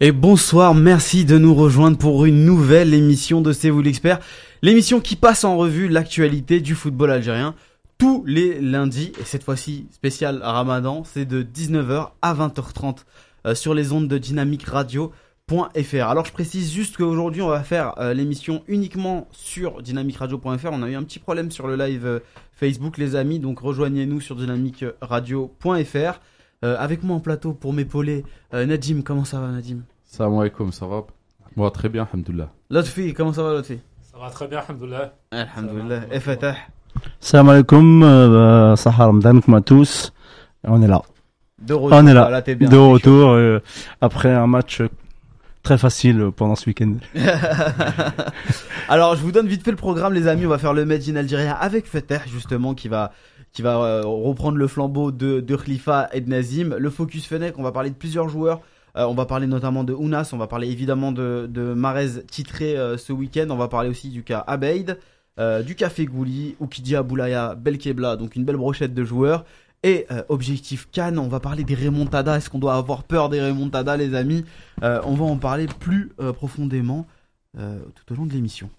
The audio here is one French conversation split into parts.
Et bonsoir, merci de nous rejoindre pour une nouvelle émission de C'est vous l'expert. L'émission qui passe en revue l'actualité du football algérien tous les lundis. Et cette fois-ci, spécial Ramadan, c'est de 19h à 20h30 euh, sur les ondes de Dynamique Radio.fr. Alors je précise juste qu'aujourd'hui on va faire euh, l'émission uniquement sur dynamicradio.fr. On a eu un petit problème sur le live euh, Facebook les amis, donc rejoignez-nous sur dynamicradio.fr. Euh, avec moi en plateau pour m'épauler, euh, Nadim, comment ça va Nadim? Salam alaikum, ça va? Moi très bien, alhamdoulilah. Lotfi, comment ça va Lotfi? Ça va très bien, alhamdoulilah. Alhamdoulilah. Et Fatah Salam alaikum, euh, Sahar Ramadan, comme à tous. On est là. De retour, On est là. voilà, t'es bien. de retour euh, après un match euh, très facile pendant ce week-end. Alors, je vous donne vite fait le programme, les amis. On va faire le Made in Algérie avec Fatah, justement, qui va, qui va euh, reprendre le flambeau de, de Khalifa et de Nazim. Le Focus Fennec, on va parler de plusieurs joueurs. Euh, on va parler notamment de Ounas, on va parler évidemment de, Marez titré euh, ce week-end. On va parler aussi du cas Abeid, du Café Gouli, Oukidia Boulaya, Belkebla, donc une belle brochette de joueurs. Et objectif Cannes, on va parler des remontadas. Est-ce qu'on doit avoir peur des remontadas, les amis? On va en parler plus profondément tout au long de l'émission.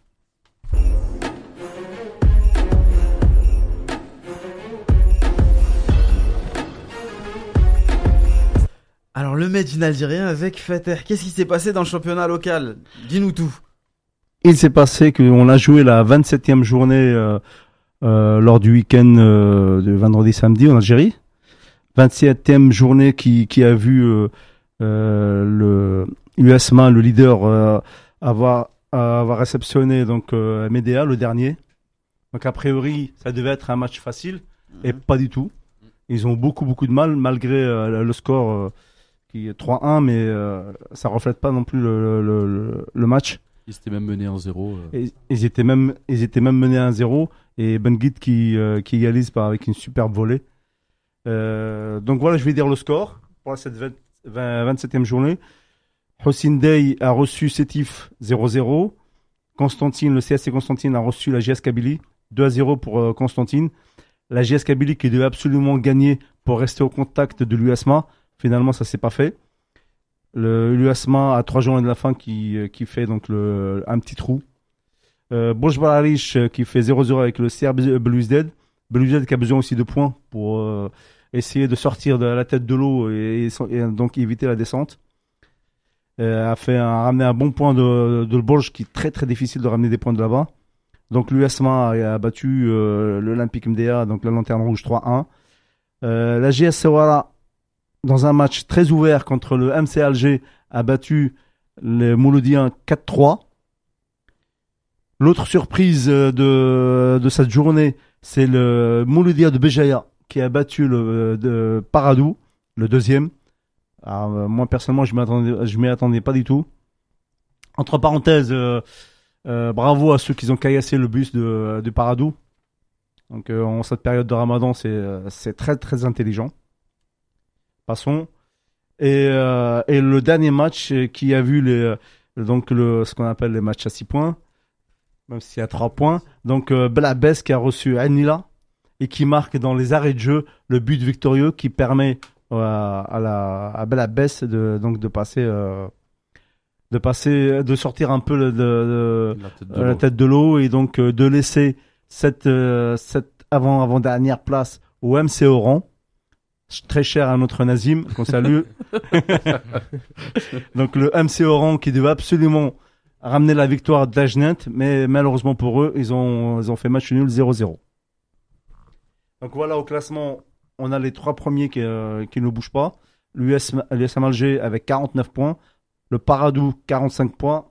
Alors le Made in algérien avec Fateh, qu'est-ce qui s'est passé dans le championnat local? Dis-nous tout. Il s'est passé qu'on a joué la 27e journée euh, euh, lors du week-end euh, de vendredi-samedi en Algérie. 27e journée qui, qui a vu le l'USMA, le leader, avoir, avoir réceptionné donc Médéa, le dernier. Donc a priori, ça devait être un match facile et pas du tout. Ils ont beaucoup beaucoup de mal malgré le score qui est 3-1, mais euh, ça reflète pas non plus le, le, le, le match. Ils étaient même menés en zéro. euh. Et- ils étaient même ils étaient même menés à 1-0 et Benguit qui euh, qui égalise par avec une superbe volée. Euh, donc voilà, je vais dire le score pour cette 20 20 27e journée. Hossein Dey a reçu Sétif 0-0. Constantine, le CSC Constantine a reçu la GS Kabylie 2-0 pour euh, Constantine. La GS Kabylie qui devait absolument gagner pour rester au contact de l'USMA. Finalement, ça s'est pas fait. Le l'USMA à trois journées de la fin qui, euh, qui fait donc le, un petit trou. Euh, euh, qui fait 0-0 avec le CR Belouizdad. Belouizdad qui a besoin aussi de points pour euh, essayer de sortir de la tête de l'eau et, donc éviter la descente. A fait un, ramené un bon point de, de qui est très très difficile de ramener des points de là-bas. Donc l'USMA a, battu l'Olympique MDA, donc la lanterne rouge 3-1. Euh, la GS Sewara, dans un match très ouvert contre le MC Alger, a battu les Mouloudiens 4-3. L'autre surprise euh, de, cette journée, c'est le Mouloudia de Béjaïa qui a battu le Paradou, le deuxième. Euh, moi personnellement, je je m'y attendais pas du tout. Entre parenthèses, euh, bravo à ceux qui ont caillassé le bus de, Paradou. Donc euh, en cette période de Ramadan, c'est très très intelligent. Passons. Et, euh, et le dernier match euh, qui a vu les, euh, donc le, ce qu'on appelle les matchs à 6 points, même s'il y a 3 points. Donc euh, Belabes qui a reçu Anila et qui marque dans les arrêts de jeu le but victorieux qui permet euh, à, la, à de, donc de passer, euh, de passer, de sortir un peu le- de, de- La tête de l'eau. et donc de laisser cette, cette avant, avant dernière place au MC Oran, très cher à notre Nazim qu'on salue. donc le MC Oran qui devait absolument ramener la victoire d'Ajnet, mais malheureusement pour eux, ils ont, ils ont fait match nul 0-0. Donc voilà au classement, on a les trois premiers qui, euh, qui ne bougent pas. L'US l'USM Alger avec 49 points, le Paradou 45 points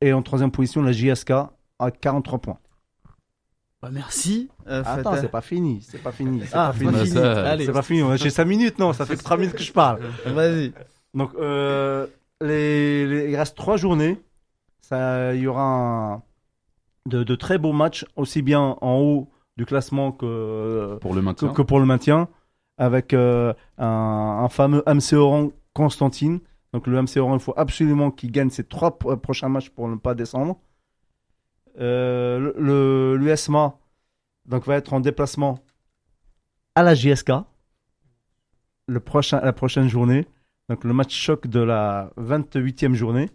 et en troisième position la JSK à 43 points. Bah, merci. euh, Attends, c'est pas fini, c'est pas fini, c'est Ah, pas c'est pas fini. ça- C'est pas fini, j'ai 5 minutes, non, ça fait que 3 minutes que je parle. vas-y. Donc, euh, les, les- il reste 3 journées. Ça, il y aura un- de, de très beaux matchs, aussi bien en haut du classement que, Pour le maintien. que pour le maintien, avec euh, un, un fameux MC Oran Constantine. Donc, le MC Oran, il faut absolument qu'il gagne ses 3 prochains matchs pour ne pas descendre. Euh, le- le l'USMA donc va être en déplacement à la JSK la prochaine journée. Donc le match choc de la 28e journée.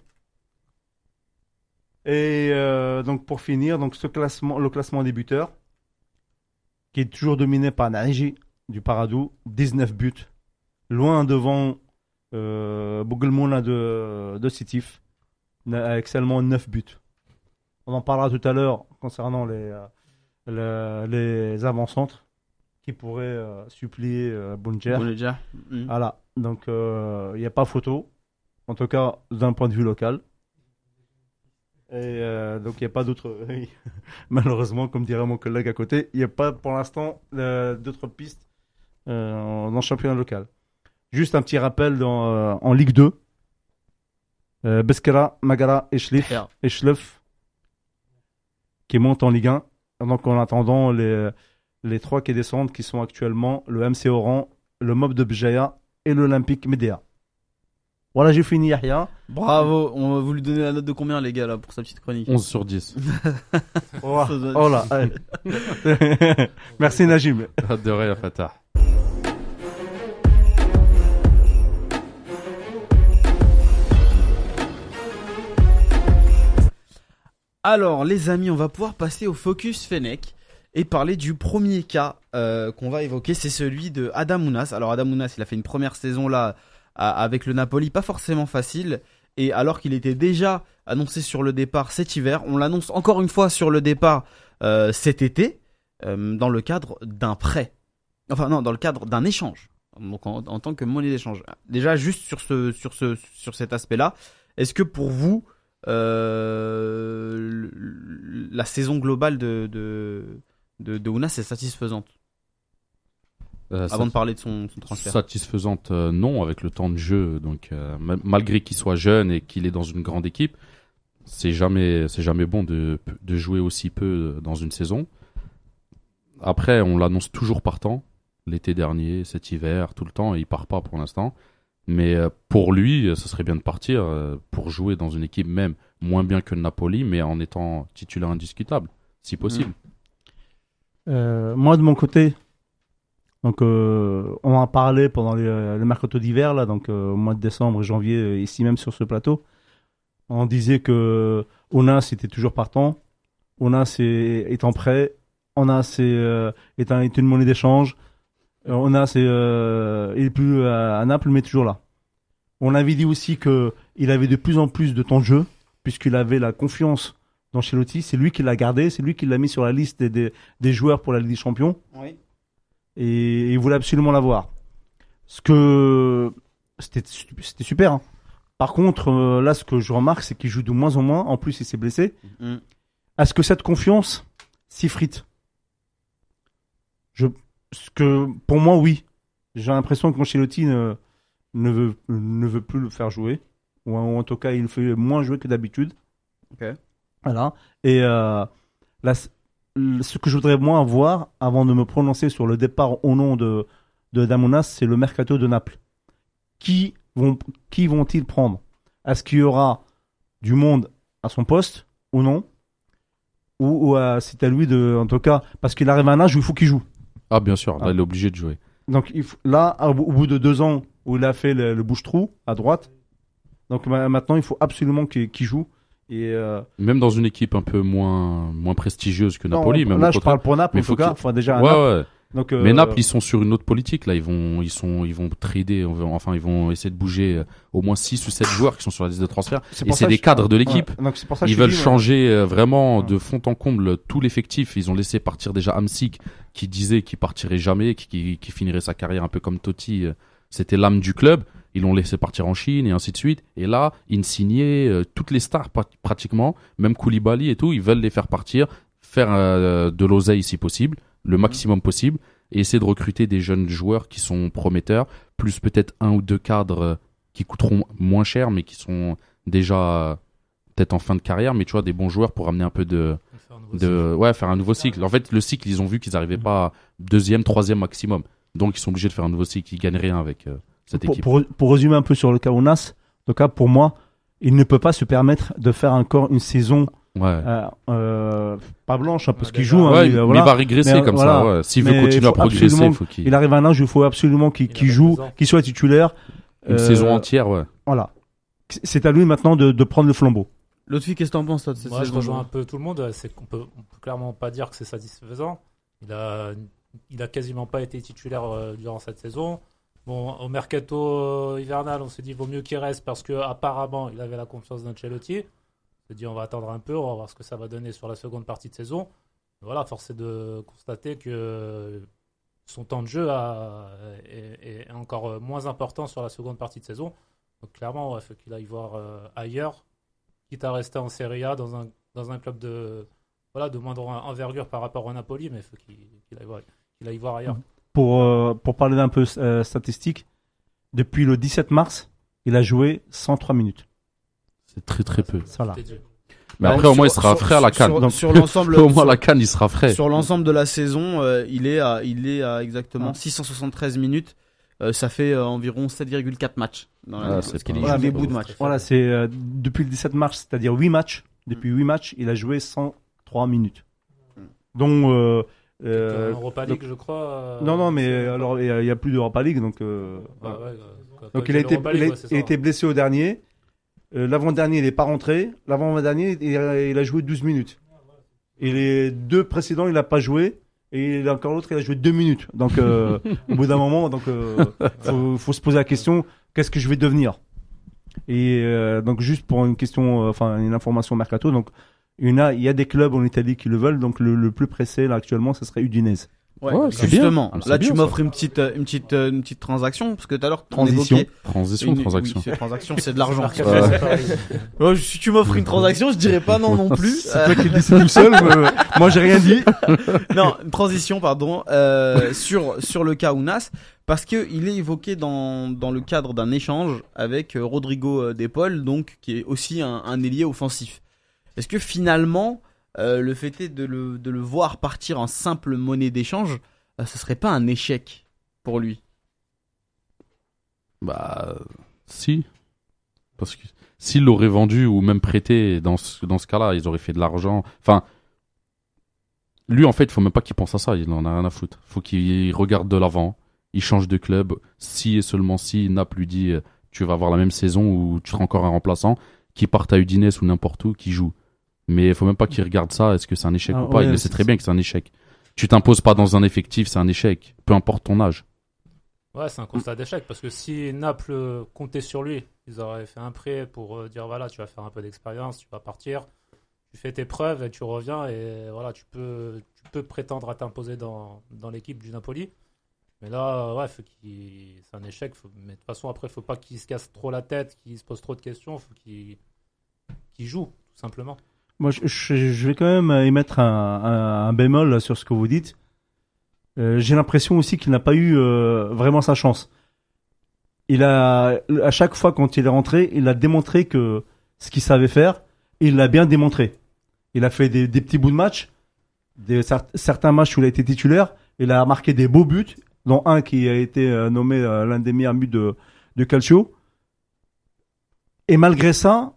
Et euh, donc pour finir, donc ce classement, le classement des buteurs, qui est toujours dominé par Naiji du Paradou, 19 buts, loin devant euh, de, de Sitif, avec seulement 9 buts. On en parlera tout à l'heure concernant les, euh, le- les avant-centres qui pourraient euh, supplier euh, Bounjer. On est déjà. Mm. Voilà, donc il n'y a pas photo, en tout cas d'un point de vue local. Et euh, donc il n'y a pas d'autres. Malheureusement, comme dirait mon collègue à côté, il n'y a pas pour l'instant euh, d'autres pistes euh, le championnat local. Juste un petit rappel dans, en Ligue 2. Euh, Beskara, Magara et Schliff, Frère. et Schleff qui montent en Ligue 1. Donc en attendant les, les trois qui descendent, qui sont actuellement le MC Oran, le Mob de Bjaya et l'Olympique Médéa. Voilà, j'ai fini Yahya. Bravo. On va vous lui donner la note de combien, les gars, là, pour sa petite chronique? 11 sur 10. Oh, oh là, allez. Merci Najim. de rien, Fatah. Alors, les amis, on va pouvoir passer au focus Fennec et parler du premier cas euh, qu'on va évoquer. C'est celui de Adamounas. Alors, Adamounas, il a fait une première saison là avec le Napoli, pas forcément facile. Et alors qu'il était déjà annoncé sur le départ cet hiver, on l'annonce encore une fois sur le départ euh, cet été, euh, dans le cadre d'un prêt. Enfin, non, dans le cadre d'un échange. En, tant que monnaie d'échange. Déjà, juste sur cet aspect-là, est-ce que pour vous, euh, la saison globale de, de, de, de est satisfaisante Euh, Avant de parler de son, son transfert. Satisfaisante, euh, non, avec le temps de jeu. Donc, ma- malgré qu'il soit jeune et qu'il est dans une grande équipe, c'est jamais, c'est jamais bon de, de jouer aussi peu dans une saison. Après, on l'annonce toujours partant. L'été dernier, cet hiver, tout le temps, et il part pas pour l'instant. Mais euh, pour lui, euh, ce serait bien de partir euh, pour jouer dans une équipe même moins bien que le Napoli, mais en étant titulaire indiscutable, si possible. Euh, moi, de mon côté, donc, euh, on en a parlé pendant les, le mercato d'hiver, là, donc euh, au mois de décembre et janvier, ici même sur ce plateau. On disait que Onas était toujours partant. Onas est, en prêt. Onas est, euh, est, un- est une monnaie d'échange. Euh, Onas est, euh, il est plus à, Naples, mais toujours là. On avait dit aussi que il avait de plus en plus de temps de jeu, puisqu'il avait la confiance d'Ancelotti. C'est lui qui l'a gardé, c'est lui qui l'a mis sur la liste des, des, des joueurs pour la Ligue des Champions Oui. et il voulait absolument l'avoir. Ce que c'était c'était super. hein. Par contre, euh, là, ce que je remarque, c'est qu'il joue de moins en moins. En plus, il s'est blessé. Mm. Est-ce que cette confiance s'effrite? Je, ce que pour moi, oui. J'ai l'impression que Ancelotti ne, ne veut ne veut plus le faire jouer, ou en, ou en tout cas, il le fait moins jouer que d'habitude. Ok. Voilà. Et euh, là, ce que je voudrais moins voir avant de me prononcer sur le départ au nom de, de Damonas, c'est le mercato de Naples. Qui vont qui vont-ils prendre? Est-ce qu'il y aura du monde à son poste ou non? Ou, ou euh, c'est à lui de, en tout cas, parce qu'il arrive à un âge où il faut qu'il joue. Ah, bien sûr, là, Ah. il est obligé de jouer. Donc il faut- là, au bout- de deux ans où il a fait le, le bouche-trou à droite, donc ma- maintenant il faut absolument qu'il joue. Et euh, Même dans une équipe un peu moins, moins prestigieuse que non, Napoli. même là je parle pour Naples Mais en faut tout cas, enfin déjà à Ouais, Naples. ouais. Donc, euh, Mais Naples, ils sont sur une autre politique. Là, ils vont, ils sont, ils vont trader. Enfin, ils vont essayer de bouger euh, au moins 6 ou 7 joueurs qui sont sur la liste de transfert. c'est Et c'est des je- cadres de l'équipe. Ouais, donc c'est pour ça que Ils veulent changer vraiment de fond en comble tout l'effectif. Ils ont laissé partir déjà Amsic, qui disait qu'il partirait jamais, qui, qui, qui finirait sa carrière un peu comme Totti. euh, C'était l'âme du club. Ils l'ont laissé partir en Chine et ainsi de suite. Et là, Insigné, euh, toutes les stars pra- pratiquement, même Koulibaly et tout, ils veulent les faire partir, faire euh, de l'oseille si possible, le maximum possible, et essayer de recruter des jeunes joueurs qui sont prometteurs, plus peut-être un ou deux cadres euh, qui coûteront moins cher, mais qui sont déjà euh, peut-être en fin de carrière, mais tu vois, des bons joueurs pour amener un peu de, ouais, faire un nouveau cycle. En fait, le cycle, ils ont vu qu'ils n'arrivaient pas à deuxième, troisième maximum. Donc, ils sont obligés de faire un nouveau cycle. Ils gagnent rien avec euh, cette pour, équipe. pour, pour résumer un peu sur le cas tout cas pour moi, il ne peut pas se permettre de faire encore une saison Ouais. euh, euh, pas blanche hein, parce Ouais, qu'il joue. hein, Ouais, il, mais voilà. va régresser Mais, comme voilà. ça. Ouais. S'il veut continuer faut à progresser, il faut qu'il. Il arrive à un âge où il faut absolument qu'il joue, 22 ans. qu'il soit titulaire. Une Euh, saison entière, ouais. Voilà. C'est à lui maintenant de, de prendre le flambeau. L'autre fille, qu'est-ce que t'en penses, toi, de cette Moi, je saison rejoins un peu tout le monde. C'est qu'on peut, on peut clairement pas dire que c'est satisfaisant. Il a, il a quasiment pas été titulaire euh, durant cette saison. Bon, au mercato hivernal, on s'est dit vaut mieux qu'il reste parce que apparemment, il avait la confiance d'Ancelotti. On on va attendre un peu, on va voir ce que ça va donner sur la seconde partie de saison. Voilà, force est de constater que son temps de jeu est, encore moins important sur la seconde partie de saison. Donc clairement, il faut qu'il aille voir euh, ailleurs, quitte à rester en Serie A dans un, club de, voilà, de moindre envergure par rapport au Napoli, mais il faut qu'il aille, voir- ailleurs. Pour, euh, parler d'un peu euh, statistique, depuis le 17 mars, il a joué 103 minutes. C'est très très peu. Voilà. Mais Donc, après, au moins, il sur- sera sur- frais à la canne. Sur, sur l'ensemble, au moins, la canne, il sera frais. Sur l'ensemble de la saison, euh, il est à, il est à exactement Ah. 673 minutes. Euh, ça fait euh, environ 7,4 matchs. Dans Ah, c'est parce qu'il Voilà, des bouts de match. Voilà, c'est euh, depuis le 17 mars, c'est-à-dire 8 matchs. Depuis 8 matchs, il a joué 103 minutes. Donc, euh, euh, Europa League, je crois. euh, non, non, mais alors il y a- a plus d'Europa League, donc. euh, voilà. ouais, euh, Donc il a été, il a, ouais, il été blessé au dernier. Euh, L'avant-dernier, il n'est pas rentré. L'avant-dernier, il, a- il a joué 12 minutes. Et les deux précédents, il n'a pas joué. Et encore l'autre, il a joué 2 minutes. Donc euh, au bout d'un moment, donc euh, faut, faut se poser la question qu'est-ce que je vais devenir? Et euh, donc juste pour une question, enfin une information mercato. Donc il y, en a, il y a des clubs en Italie qui le veulent. Donc le, le plus pressé là actuellement, ce serait Udinese. Ouais, Ouais, c'est justement. Ah, Là, tu m'offres une petite, euh, une petite, euh, une petite transaction parce que tout à l'heure, on Transition. Transition, une- transaction. oui, c'est transaction, c'est de l'argent. Ouais. si tu m'offres une transaction, je dirais pas non non plus. C'est toi qui tout seul. mais moi, j'ai rien dit. non, une transition, pardon, euh, sur sur le cas Ounas, parce que il est évoqué dans dans le cadre d'un échange avec euh, Rodrigo euh, Depol, donc qui est aussi un, un ailier offensif. Est-ce que finalement, euh, le fait est de le de le voir partir en simple monnaie d'échange, euh, ce serait pas un échec pour lui Bah, si. Parce que s'ils l'auraient vendu ou même prêté, dans ce, dans ce cas-là, ils auraient fait de l'argent. Enfin, lui, en fait, il faut même pas qu'il pense à ça. Il en a rien à foutre. faut qu'il regarde de l'avant. Il change de club. Si et seulement si Naples lui dit euh, tu vas avoir la même saison ou tu seras encore un remplaçant, qu'il parte à Udinese ou n'importe où, qu'il joue. Mais il faut même pas qu'il regarde ça. Est-ce que c'est un échec Ah, ou pas? Ouais, Il le sait très bien que c'est un échec. Tu t'imposes pas dans un effectif, c'est un échec. Peu importe ton âge. Ouais, c'est un constat d'échec parce que si Naples euh, comptait sur lui, ils auraient fait un prêt pour euh, dire voilà, tu vas faire un peu d'expérience, tu vas partir, tu fais tes preuves et tu reviens et voilà, tu peux, tu peux prétendre à t'imposer dans, dans l'équipe du Napoli. Mais là, ouais, faut qu'il- c'est un échec. faut- Mais de toute façon, après, faut pas qu'il se casse trop la tête, qu'il se pose trop de questions, faut qu'il qu'il joue, tout simplement. Moi, je, je- vais quand même émettre un, un- un bémol sur ce que vous dites. Euh, J'ai l'impression aussi qu'il n'a pas eu euh, vraiment sa chance. Il a, à chaque fois quand il est rentré, il a démontré que ce qu'il savait faire, il l'a bien démontré. Il a fait des, des petits bouts de match, des, cer- certains matchs où il a été titulaire, il a marqué des beaux buts, dont un qui a été euh, nommé euh, l'un des meilleurs buts de, de Calcio. Et malgré ça,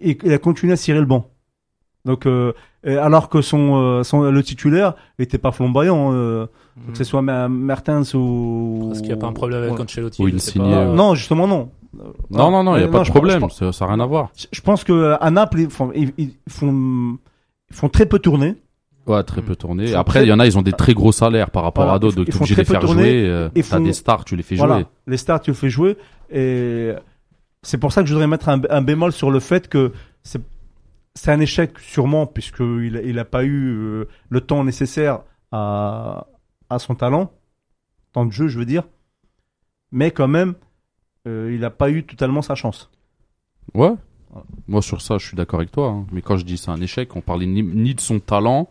il a continué à cirer le banc. Donc, euh, alors que son, euh, son le titulaire était pas flamboyant, euh, que ce soit Mertens ou. Parce qu'il n'y a pas un problème avec Ouais. Ancelotti. Ou Insigne, pas. ouais. Non, justement non. Non, non, non, il n'y a Euh, pas de problème. pense- Ça n'a rien à voir. Je pense que euh, à Naples, ils font, ils, font, ils font très peu tourner. Ouais, très peu tourné. Font Après, il y en a, ils ont des très gros salaires par rapport Voilà, à d'autres. ils Donc, ils obligé de les très faire peu tourner, jouer. euh, ils T'as font- des stars, tu les fais Voilà, jouer. les stars, tu le fais jouer. Et c'est pour ça que je voudrais mettre un, un bémol sur le fait que c'est, c'est un échec sûrement puisqu'il il a pas eu euh, le temps nécessaire à, à son talent, temps de jeu, je veux dire. Mais quand même, euh, il n'a pas eu totalement sa chance. Ouais. Voilà. Moi, sur ça, je suis d'accord avec toi. hein. Mais quand je dis c'est un échec, on parlait ni, ni de son talent,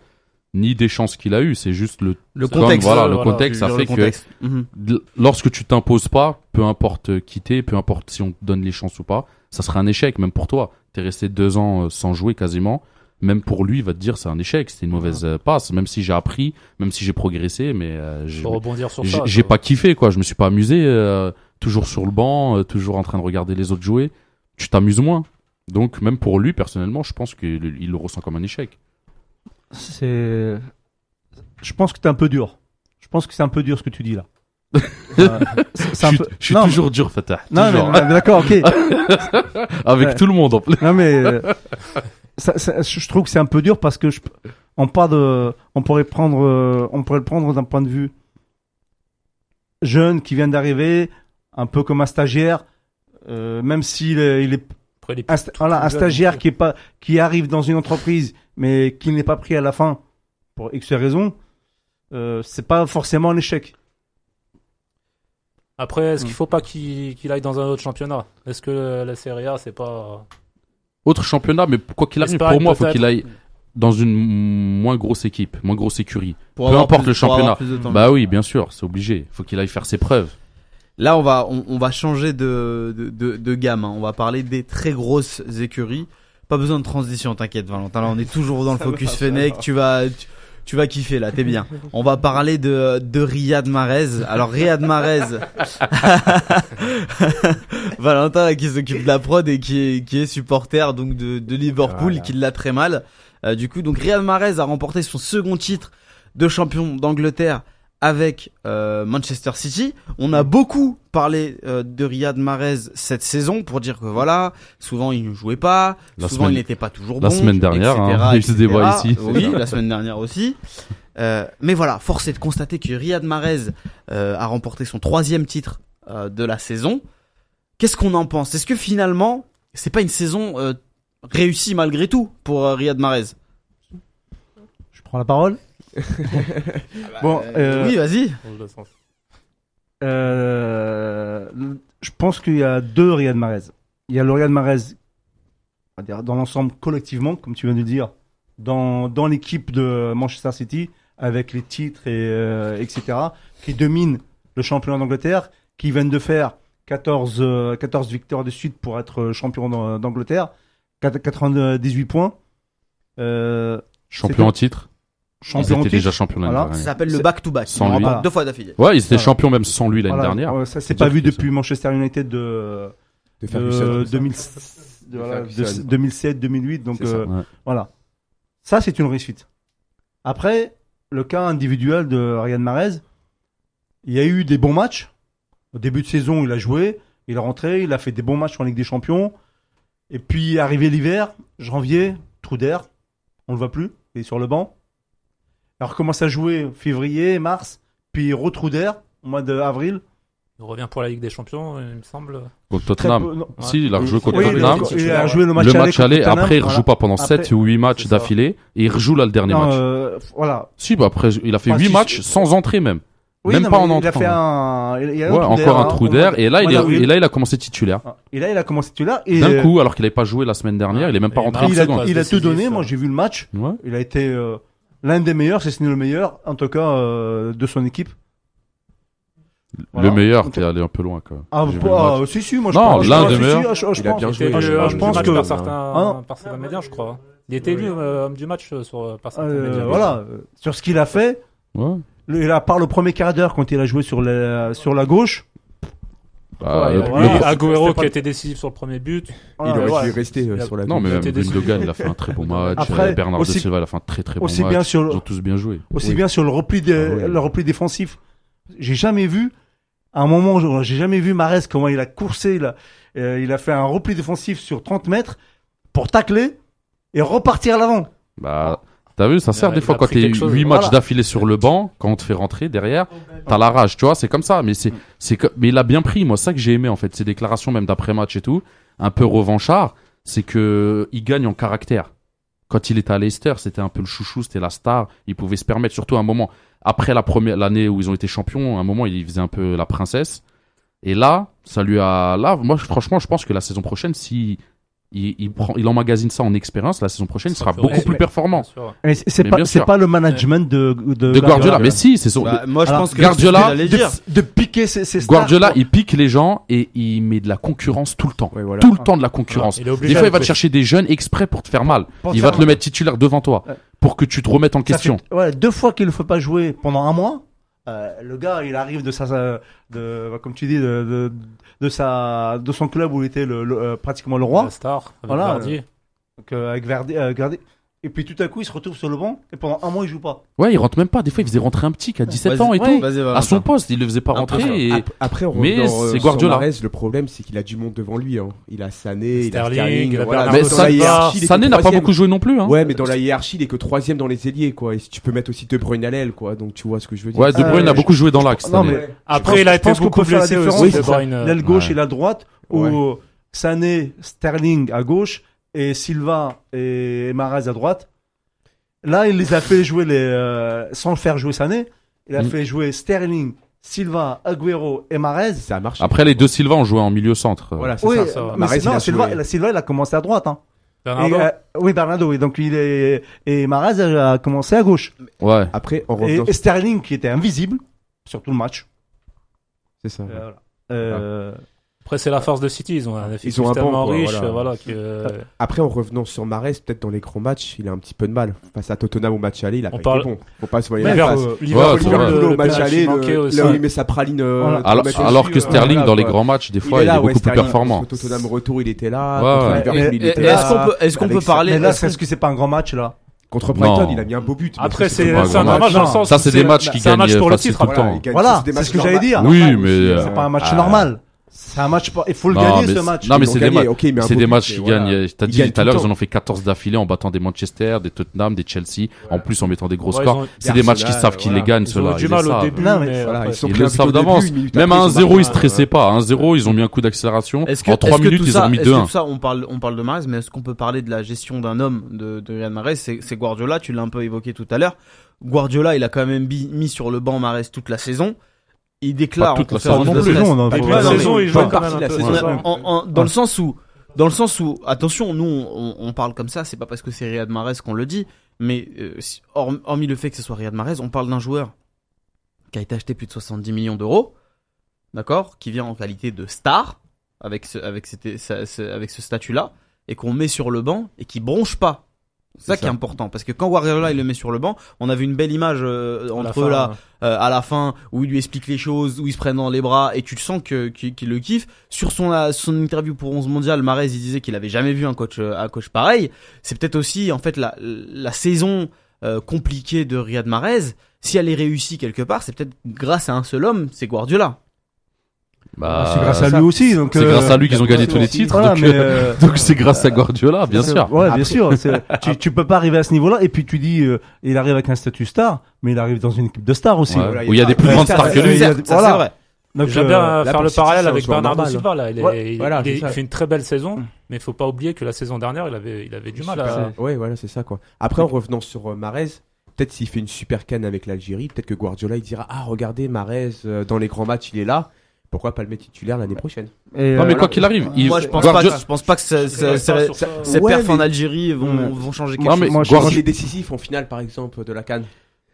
ni des chances qu'il a eues. C'est juste le, Le comme, contexte. voilà, le voilà, contexte, ça fait contexte. Que l- lorsque tu t'imposes pas, peu importe qui t'es, peu importe si on te donne les chances ou pas, ça serait un échec, même pour toi. T'es resté deux ans euh, sans jouer quasiment. Même pour lui, il va te dire c'est un échec, c'était une mauvaise euh, passe. Même si j'ai appris, même si j'ai progressé, mais euh, j'ai- Faut rebondir sur j'ai ça. j'ai quoi. pas kiffé quoi. Je me suis pas amusé. euh, toujours sur le banc, euh, toujours en train de regarder les autres jouer. Tu t'amuses moins. Donc même pour lui personnellement, je pense qu'il il le ressent comme un échec. C'est, je pense que t'es un peu dur. Je pense que c'est un peu dur ce que tu dis là. Euh, c'est- c'est un Je suis- peu- je suis Non, toujours dur, Fatah. Non, toujours. mais, mais d'accord, ok. Avec Ouais. tout le monde en plus. Non, mais euh, ça, ça- je trouve que c'est un peu dur parce que je, on part de, on pourrait prendre, euh, on pourrait le prendre d'un point de vue jeune qui vient d'arriver, un peu comme un stagiaire, euh, même s'il est, il est Après, un, voilà, un stagiaire qui est pas, qui arrive dans une entreprise mais qui n'est pas pris à la fin pour X raisons, euh, c'est pas forcément un échec. Après, est-ce Mm. qu'il faut pas qu'il aille dans un autre championnat? Est-ce que la Serie A, c'est pas. Autre championnat, mais quoi qu'il arrive, pour moi, il faut qu'il aille dans une moins grosse équipe, moins grosse écurie. Pour Peu importe plus- le championnat. Bah oui, bien sûr, c'est obligé. Il faut qu'il aille faire ses preuves. Là, on va, on, on va changer de, de, de, de gamme. hein. On va parler des très grosses écuries. Pas besoin de transition, t'inquiète, Valentin. Là, on est toujours dans le focus Fennec. Tu vas, tu, tu vas kiffer là, t'es bien. On va parler de, de Riyad Mahrez. Alors, Riyad Mahrez. Valentin, là, qui s'occupe de la prod et qui est, qui est supporter, donc, de, de Liverpool, Voilà. qui l'a très mal. Euh, du coup, donc, Riyad Mahrez a remporté son second titre de champion d'Angleterre avec euh, Manchester City. On a beaucoup parlé euh, de Riyad Mahrez cette saison pour dire que voilà, souvent il ne jouait pas, La souvent semaine- il n'était pas toujours la bon. semaine dernière, etc., hein, il y a eu ce etc.. débat ici. Oui, la semaine dernière aussi. Euh, mais voilà, force est de constater que Riyad Mahrez euh, a remporté son troisième titre euh, de la saison. Qu'est-ce qu'on en pense? Est-ce que finalement, c'est pas une saison euh, réussie malgré tout pour euh, Riyad Mahrez? Je prends la parole. bon, euh, Oui, vas-y. Euh, je pense qu'il y a deux Riyad Mahrez. Il y a le Riyad Mahrez, on va dire, dans l'ensemble collectivement, comme tu viens de le dire, dans, dans l'équipe de Manchester City, avec les titres et euh, etc., qui domine le championnat d'Angleterre, qui viennent de faire 14, euh, 14 victoires de suite pour être champion d'Ang- d'Angleterre, 4- 98 points. Euh, Champion en titre. Ils champion étaient titre. déjà champions l'année Voilà. Ça dernière. s'appelle le back-to-back. Sans lui. Voilà. Deux fois d'affilée. Ouais, ils étaient Voilà. champions même sans lui l'année Voilà. dernière. Ouais, ça s'est C'est pas vu depuis Manchester United de, De de Ferguson. 2000 de- voilà, de- Ferguson. 2007, 2008. Donc ça. euh, Ouais. voilà. Ça, c'est une réussite. Après, le cas individuel de Ryan Mahrez, il y a eu des bons matchs. Au début de saison, il a joué, il est rentré, il a fait des bons matchs en Ligue des Champions. Et puis, arrivé l'hiver, janvier, trou d'air, on le voit plus, il est sur le banc. Alors, commence à jouer février, mars, puis retrou d'air, au mois d'avril. Il revient pour la Ligue des Champions, il me semble. Contre Tottenham. peu-. Si, il a rejoué contre Oui, il, Tottenham. a- il a joué le match Le aller match contre aller, Tottenham, après il voilà. rejoue pas pendant Après- 7 ou 8 matchs d'affilée et il rejoue là le dernier Non, match. euh, voilà. Si, bah après il a fait Enfin, 8 si, matchs si. sans entrée même. Oui, Même non, pas en Il a fait un. il- il y a Ouais, trou d'air, encore un hein, trou d'air et là il mois est, d'avril. et là il a commencé titulaire. Ah, Et là, il a commencé titulaire. Et D'un euh, coup, alors qu'il avait pas joué la semaine dernière, Ouais. il est même pas rentré en il a, seconde. passe il a tout donné. Moi, j'ai vu le match. Il a été euh, l'un des meilleurs, si ce n'est le meilleur, en tout cas, euh, de son équipe. Voilà. Le meilleur, t'es allé un peu loin quand même. Ah, bah, match. si, si, moi je Non, pense. l'un je- des meilleurs. si, je- je Il a pense. bien joué. je- que- par certains, Ah non. par certains médias, je crois. Il était élu euh, homme du match euh, sur, par certains Euh, médias. voilà, sur ce qu'il a fait, Ouais. le, et à part le premier quart d'heure quand il a joué sur la, sur la gauche, Bah, Ouais, voilà. Agüero qui a été décisif sur le premier but. Il aurait voilà. dû rester euh, a- sur la Non, mais même. Gundogan, il a fait un très bon match. Après, Euh, Bernard aussi- de Silva, il a fait un très très bon aussi match. bien sur le- Ils ont tous bien joué. aussi Oui. bien sur le repli, des- Ah le repli défensif. J'ai jamais vu, à un moment, j'ai jamais vu Marès comment il a coursé, il a, euh, il a fait un repli défensif sur 30 mètres pour tacler et repartir à l'avant. Bah, t'as vu, ça sert des fois quand t'es quelque chose. 8 Voilà. matchs d'affilée sur le banc, quand on te fait rentrer derrière, t'as la rage, tu vois, c'est comme ça. Mais c'est, c'est que, mais il a bien pris, moi, ça que j'ai aimé, en fait, ses déclarations, même d'après match et tout, un peu revanchard, c'est que il gagne en caractère. Quand il était à Leicester, c'était un peu le chouchou, c'était la star. Il pouvait se permettre, surtout à un moment, après la première, l'année où ils ont été champions, à un moment, il faisait un peu la princesse. Et là, ça lui a, là, moi, franchement, je pense que la saison prochaine, si il, il prend, il emmagasine ça en expérience, la saison prochaine, il sera beaucoup plus performant. C'est pas, le management de, de, De Guardiola, mais si, c'est son, Bah, moi, je Alors, pense que Guardiola, ce que de, piquer ses, ses stars. Guardiola, il pique les gens et il met de la concurrence tout le temps. Ouais, voilà. Tout le temps de la concurrence. Obligé Des fois, il va te chercher des jeunes exprès pour te faire mal. Il va te le mettre titulaire devant toi pour que tu te remettes en question. fait- ouais, deux fois qu'il ne faut pas jouer pendant un mois. euh, le gars, il arrive de sa, de, comme tu dis, de, de, de sa, de son club où il était le, le- euh, pratiquement le roi. La star, avec Voilà, Vardy. Donc, euh, avec Verdi, euh, Verdi. Et puis tout à coup il se retrouve sur le banc et pendant un mois il joue pas. Ouais, il rentre même pas. Des fois, il faisait rentrer un petit qui a 17 Vas-y, ans et ouais, tout. vas-y, À son poste, il le faisait pas rentrer. Et... Ap- Après, on Mais c'est euh, sur Guardiola. Le problème, c'est qu'il a du monde devant lui. hein. Il a Sané, il a Sterling, Sterling. il a voilà. Bernardo Mais hiérarchie, Sané n'a pas beaucoup joué non plus. Hein. Ouais, mais dans la hiérarchie, il est que troisième dans les ailiers, quoi. Et si tu peux mettre aussi De Bruyne à l'aile, quoi. Donc tu vois ce que je veux dire. Ouais, De Bruyne Euh, a beaucoup joué dans l'axe. Non mais Après, il a été beaucoup peut faire la blessé aussi, c'est. L'aile gauche et la droite, où Sané, Sterling à gauche et Silva et Mahrez à droite. Là, il les a fait jouer les, euh, sans le faire jouer Sané. Il a Mm. fait jouer Sterling, Silva, Agüero et Mahrez. Ça a marché. Après, les deux Silva ont joué en milieu centre. Voilà, c'est Oui, ça. ça non, il a Silva, joué. la- Silva, il a commencé à droite. Hein. Bernardo. Et, euh, oui, Bernardo, oui. Donc il est et a commencé à gauche. Ouais. Après, Et, et Sterling qui était invisible sur tout le match. c'est ça. Euh, voilà. Euh, Après, c'est la force de City. Ils ont un effectif Ils ont un tellement banc, quoi, riche. voilà. Voilà, que, Après, en revenant sur Mahrez, peut-être dans les grands matchs, il a un petit peu de mal. Face à Tottenham au match aller, il a On pas parle- été bon. Faut pas se voir Mais la face. euh, Liverpool, le, le match aller, là où il met sa praline. euh, Voilà. Alors, alors que euh, Sterling, voilà, dans les grands matchs, des Il fois, est il est là, ouais, beaucoup plus Sterling, performant. contre Tottenham retour, il était là. Est-ce qu'on peut, est-ce qu'on Avec peut sa- parler là, est-ce que c'est pas un grand match là? Contre Brighton, Non. il a mis un beau but. Après, c'est un grand match dans le match. sens. Ça, c'est des matchs qui gagnent match pour le facile titre. Voilà, c'est ce que j'allais dire. Oui, mais, euh, C'est pas un match normal. C'est un match. pas- Il faut le Non, gagner mais ce c'est- match. non, mais Ils c'est des gagné, matchs. ok, mais un C'est beau des matchs mais qui voilà. gagnent. T'as Ils dit tout à l'heure, ils en ont fait 14 d'affilée en battant des Manchester, des Tottenham, des Chelsea. En plus, en mettant des gros Ouais, scores. ils ont- C'est des matchs qu'ils savent qu'ils les gagnent, Ils ont ceux-là. eu du Ils mal au savent. début, ils Ils le savent d'avance. Même à ils ont 1-0, marqué, ils stressaient pas. À 1-0, ils ont mis un coup d'accélération. En 3 est-ce que minutes, ils ont mis est-ce que 2-1. tout ça, on parle, de Mahrez, mais est-ce qu'on peut parler de la gestion d'un homme de, Riyad Mahrez? C'est, Guardiola, tu l'as un peu évoqué tout à l'heure. Guardiola, il a quand même mis sur le banc Mahrez toute la saison. Il déclare toute en la conférence saison de non plus, presse- non, non, Pas Début toute de la saison, il joue partie de la saison. dans le sens où, dans le sens où, attention, nous on, on parle comme ça, c'est pas parce que c'est Riyad Mahrez qu'on le dit, mais euh, hormis le fait que ce soit Riyad Mahrez, on parle d'un joueur qui a été acheté plus de 70 millions d'euros, d'accord, qui vient en qualité de star avec ce, avec cette- avec ce statut-là, et qu'on met sur le banc et qui bronche pas. C'est ça, qui est important parce que quand Guardiola il le met sur le banc, on avait une belle image euh, entre eux là euh, à la fin où il lui explique les choses, où il se prennent dans les bras et tu le sens que qu'il le kiffe. Sur son euh, son interview pour 11 mondial, Marez il disait qu'il avait jamais vu un coach euh, un coach pareil. C'est peut-être aussi en fait la la saison euh, compliquée de Riyad Mahrez. Si elle est réussie quelque part, c'est peut-être grâce à un seul homme, c'est Guardiola. Bah, C'est grâce à ça, lui aussi. donc, C'est euh, grâce à lui qu'ils ont gagné tous les titres. Voilà, donc, euh, euh, Donc c'est grâce à Guardiola, bien sûr. Ouais, bien sûr. c'est- tu, tu peux pas arriver à ce niveau-là. Et puis tu dis, euh, il arrive avec un statut star, mais il arrive dans une équipe de stars aussi. Ouais. Voilà, Où il y a des plus grandes stars que lui. ça, voilà. c'est vrai. Donc, J'aime euh, bien faire le parallèle avec Bernardo. Silva. Là. Il, est- Ouais, il- voilà, il est- c'est ça. il fait une très belle saison, mais il faut pas oublier que la saison dernière, il avait, il avait du mal à. Ouais, voilà, c'est ça, quoi. Après, en revenant sur euh, Mahrez, peut-être s'il fait une super canne avec l'Algérie, peut-être que Guardiola, il dira, ah, regardez, Mahrez, euh, dans les grands matchs, il est là. Pourquoi pas le mettre titulaire l'année prochaine? et, Non, mais euh, quoi qu'il arrive, il- Moi je pense Guardiola- pas, que- je pense pas que ça- ça- ça- ça. ces Ouais, perfs mais- en Algérie vont, Ouais. vont changer quelque Non, mais chose. moi, je- Guardiola- Quand il est décisif en finale, par exemple, de la canne.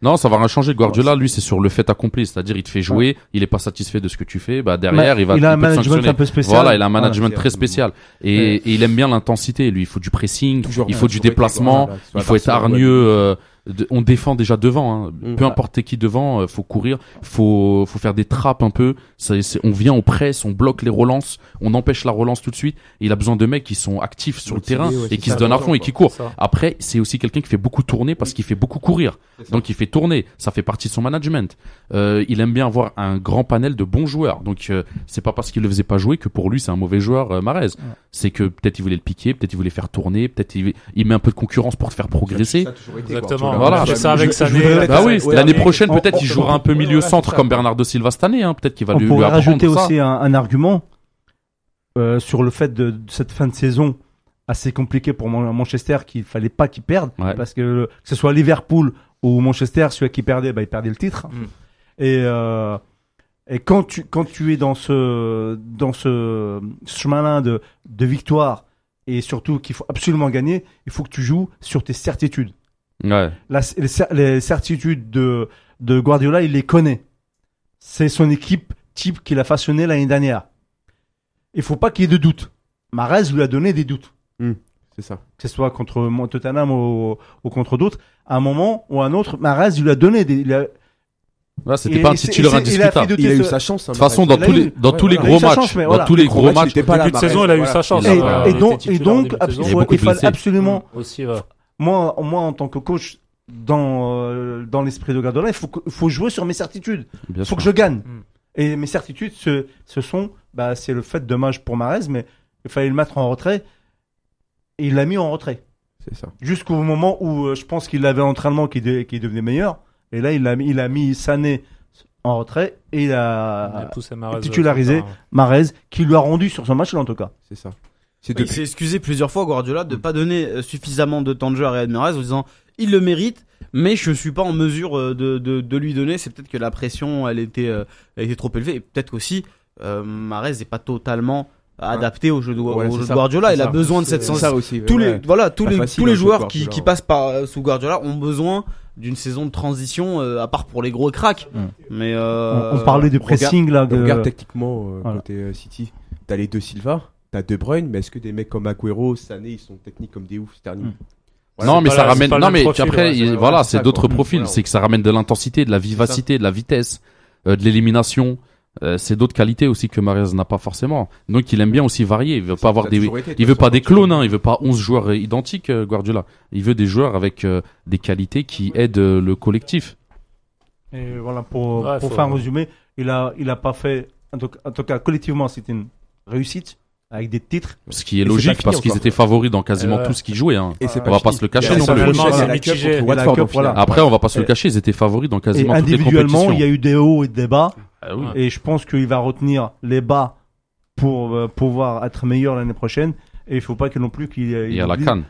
Non, ça va rien changer. Guardiola, lui, c'est sur le fait accompli. C'est-à-dire, il te fait jouer, il est pas satisfait de ce que tu fais, bah, derrière, il va il a un peut te management sanctionner. un peu spécial. Voilà, il a un management Voilà, très spécial. Et, et il aime bien l'intensité. Lui, il faut du pressing, Toujours, il ouais, faut du toujours été, déplacement, il faut être Barcelone, hargneux. euh, de- on défend déjà devant. Hein. Mm. Peu importe qui devant, euh, faut courir, faut faut faire des trappes un peu. Ça, c'est- on vient, on presse, on bloque les relances, on empêche la relance tout de suite. Et il a besoin de mecs qui sont actifs sur le terrain ouais, et qui se donnent à fond et qui courent. Après, c'est aussi quelqu'un qui fait beaucoup tourner parce qu'il fait beaucoup courir. Donc il fait tourner, ça fait partie de son management. Euh, il aime bien avoir un grand panel de bons joueurs. Donc euh, c'est pas parce qu'il le faisait pas jouer que pour lui c'est un mauvais joueur euh, Mahrez. C'est que peut-être il voulait le piquer, peut-être il voulait faire tourner, peut-être il, il met un peu de concurrence pour te faire progresser. Ça a toujours été, Exactement. Voilà. Fait ça avec Sané. Bah oui, l'année prochaine peut-être il jouera un peu milieu centre c'est comme. Bernardo Silva cette année. Hein. Peut-être qu'il va lui, lui pourrait apprendre rajouter ça. aussi un, un argument euh, sur le fait de, de cette fin de saison assez compliquée pour Man- Manchester qu'il fallait pas qu'il perde Ouais. parce que que ce soit Liverpool ou Manchester celui qui perdait bah, il perdait le titre Mm. et euh, et quand tu quand tu es dans ce dans ce chemin de de victoire et surtout qu'il faut absolument gagner il faut que tu joues sur tes certitudes Ouais. la- les, les certitudes de, de Guardiola, il les connaît. C'est son équipe type qu'il a façonné l'année dernière. Il faut pas qu'il y ait de doute. Marez lui a donné des doutes. C'est ça. Que ce soit contre Tottenham ou, ou contre d'autres. À un moment ou à un autre, Marez lui a donné des. il a- Ouais, C'était pas un titulaire il indiscutable. de- Il a eu sa chance. hein, De toute façon, dans tous les, dans tous les gros matchs, dans voilà. tous les gros gros matchs, Début de saison, il a eu sa chance. Et, donc, et donc. Il beaucoup il fallait absolument Aussi, ouais. Moi, moi en tant que coach, dans, euh, dans l'esprit de Guardiola, il faut, que- faut jouer sur mes certitudes. Il faut sûr. que je gagne. Mm. Et mes certitudes, ce, ce sont, bah, c'est le fait dommage pour Marez, mais il fallait le mettre en retrait. Et il l'a mis en retrait. C'est ça. Jusqu'au moment où euh, je pense qu'il avait l'entraînement qui, de- qui devenait meilleur. Et là, il a, mis- il a mis Sané en retrait et il Il a a titularisé. terrain. Marez, qui lui a rendu sur ce match-là, en tout cas. C'est ça. C'est Il s'est excusé plusieurs fois Guardiola de pas donner euh, suffisamment de temps de jeu à Riyad Mahrez en disant il le mérite mais je suis pas en mesure euh, de, de, de lui donner c'est peut-être que la pression elle était euh, elle était trop élevée et peut-être qu'aussi euh, Mahrez n'est pas totalement adapté au jeu de, Ouais, au jeu de. Guardiola il a ça. besoin de cette C'est sens ça aussi. tous ouais. les voilà tous les facile, tous les joueurs qui, qui passent par euh, sous Guardiola ont besoin d'une saison de transition euh, à part pour les gros cracks Mm. mais On, euh, on parlait de regarde- pressing, là. Mais de- Regarde techniquement euh, Voilà. côté euh, City. T'as les deux Silva, t'as De Bruyne, mais est-ce que des mecs comme Agüero, Sané, ils sont techniques comme des oufs, Sterling Mm. Voilà, non, c'est mais ça la- ramène. c'est Non, mais profil, après, c'est- voilà, c'est c'est d'autres profils. Voilà. C'est que ça ramène de l'intensité, de la vivacité, de la vitesse, euh, de l'élimination. Euh, c'est d'autres qualités aussi que Mahrez n'a pas forcément. Donc, il aime bien aussi varier. Il veut pas avoir des. été, Il veut pas des clones, hein. il veut pas 11 joueurs identiques, euh, Guardiola. Il veut des joueurs avec euh, des qualités qui aident euh, le collectif. Et voilà, pour, Ouais, pour faire un résumé, il a, il a pas fait, en tout, en tout cas, collectivement, c'était une réussite avec des titres. Ce qui est logique parce qu'ils étaient favoris dans quasiment tout ce qu'ils jouaient. Hein. Et On pas va fini. pas se le cacher y non plus. Y. Après, on va pas se le cacher, ils étaient favoris dans Et quasiment toutes les individuellement, compétitions. il y a eu des hauts et des bas. Ah oui. Et je pense qu'il va retenir les bas pour euh, pouvoir être meilleur l'année prochaine. Et il faut pas que non plus qu'il Il y a la canne.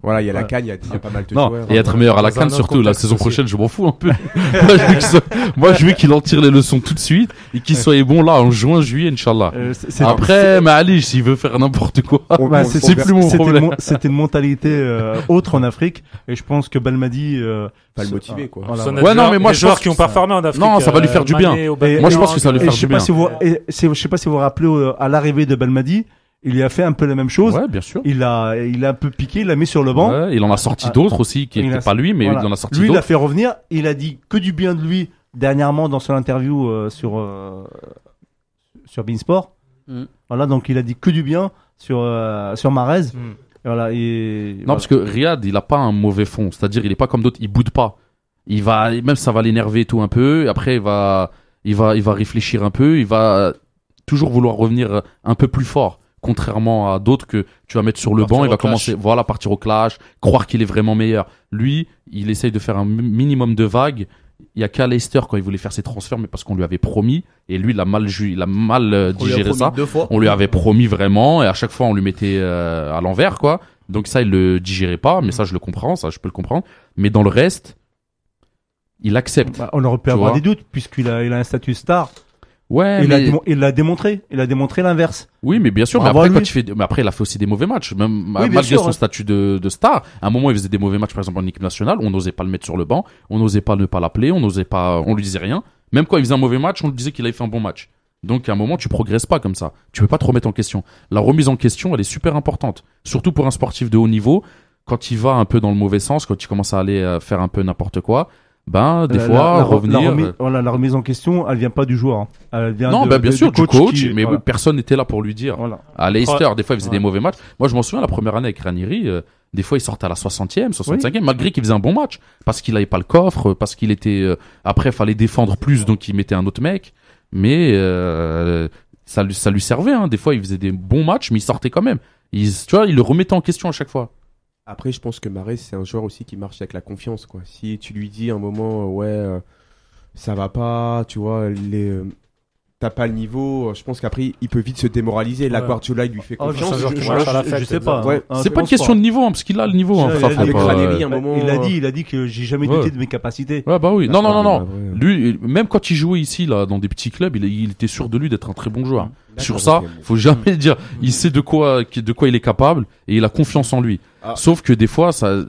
Voilà, il y a la canne, il y a il y a pas mal de Non, joueurs. et être meilleur à la canne surtout. La saison aussi. prochaine, je m'en fous un peu. moi, je veux que ce- moi, je veux qu'il en tire les leçons tout de suite et qu'il soit bon là en juin, juillet, Inch'Allah. Euh, Après, mais Ali, s'il veut faire n'importe quoi. C'est- plus mon c'était problème. c'était une mentalité euh, autre en Afrique. Et je pense que Belmadi. Euh, Pas le motiver, quoi. Ouais, non, mais moi, les je joueurs pense qui ont que pas ça- formé en Afrique. Non, ça va lui faire du bien. Moi, je pense que ça va lui faire je sais du pas bien. si vous, je sais pas si vous vous rappelez à l'arrivée de Belmadi, il y a fait un peu la même chose. Ouais, bien sûr. Il a, il a un peu piqué, il l'a mis sur le banc. Ouais, il en a sorti Ah, d'autres aussi, qui n'étaient pas lui, mais Voilà. il en a sorti Lui, il l'a d'autres. fait revenir. Il a dit que du bien de lui dernièrement dans son interview euh, sur euh, sur Beansport. Mm. Voilà, donc il a dit que du bien sur euh, sur Marez. Hmm. Voilà, et Non, parce que Riyad, il a pas un mauvais fond. C'est-à-dire, il est pas comme d'autres, il boude pas. Il va, même ça va l'énerver tout un peu. et Après, il va, il va, il va réfléchir un peu. Il va toujours vouloir revenir un peu plus fort. Contrairement à d'autres que tu vas mettre sur le Partir banc, il va clash. commencer, voilà, partir au clash, croire qu'il est vraiment meilleur. Lui, il essaye de faire un mi- minimum de vagues. Il y a qu'à Leicester quand il voulait faire ses transferts, mais parce qu'on lui avait promis. Et lui, il a mal, ju- il a mal euh, a digéré ça. deux fois On lui avait promis vraiment, et à chaque fois on lui mettait euh, à l'envers, quoi. Donc ça, il le digérait pas, mais ça, je le comprends, ça, je peux le comprendre. Mais dans le reste, il accepte. bah, on aurait pu avoir vois. des doutes puisqu'il a, il a un statut star. Ouais, il, a mais... démon- il l'a démontré. Il a démontré l'inverse. oui, mais bien sûr. Bravo mais après, quand il fait, mais après, il a fait aussi des mauvais matchs. Même Oui, malgré sûr, son ouais. statut de, de star, à un moment, il faisait des mauvais matchs, par exemple en équipe nationale. On n'osait pas le mettre sur le banc, on n'osait pas ne pas l'appeler, on n'osait pas, on lui disait rien. Même quand il faisait un mauvais match, on lui disait qu'il avait fait un bon match. Donc à un moment, tu progresses pas comme ça. Tu peux pas te remettre en question. La remise en question, elle est super importante, surtout pour un sportif de haut niveau. Quand il va un peu dans le mauvais sens, quand il commence à aller euh, faire un peu n'importe quoi, ben des La- fois la, la- revenir. la remise, euh, voilà, la remise en question, elle vient pas du joueur. hein. Elle vient non, de- bah, bien de- sûr, du coach, qui- mais voilà. personne n'était là pour lui dire. Voilà. À Leicester, des fois, il faisait Ouais. des mauvais matchs. Moi, je m'en souviens, la première année avec Ranieri, euh, des fois, il sortait à la 60e, 65e, malgré qu'il faisait un bon match. Parce qu'il avait pas le coffre, parce qu'il était, euh, après, fallait défendre plus, donc il mettait un autre mec. Mais, euh, ça lui, ça lui servait, hein. Des fois, il faisait des bons matchs, mais il sortait quand même. Il, tu vois, il le remettait en question à chaque fois. Après, je pense que Marais, c'est un joueur aussi qui marche avec la confiance, quoi. Si tu lui dis à un moment, euh, ouais, euh, ça va pas, tu vois, les, euh, t'as pas le niveau, je pense qu'après, il peut vite se démoraliser. La Ouais. Guardiola, il lui fait Oh, confiance. c'est un joueur je, qui je- marche à je- l'affect, je sais pas. Ouais. hein, c'est pas une question de niveau, hein, parce qu'il a le niveau, hein. Ça, il a faut dit pas, avec euh, Ranieri, un moment. Il a dit, il a dit que j'ai jamais Ouais. douté de mes capacités. Ouais, bah oui. Non, non, non, non. Ouais. Lui, même quand il jouait ici, là, dans des petits clubs, il, il était sûr de lui d'être un très bon joueur. Sur ça, faut jamais dire. Il sait de quoi, de quoi il est capable et il a confiance en lui. Ah. Sauf que des fois, ça,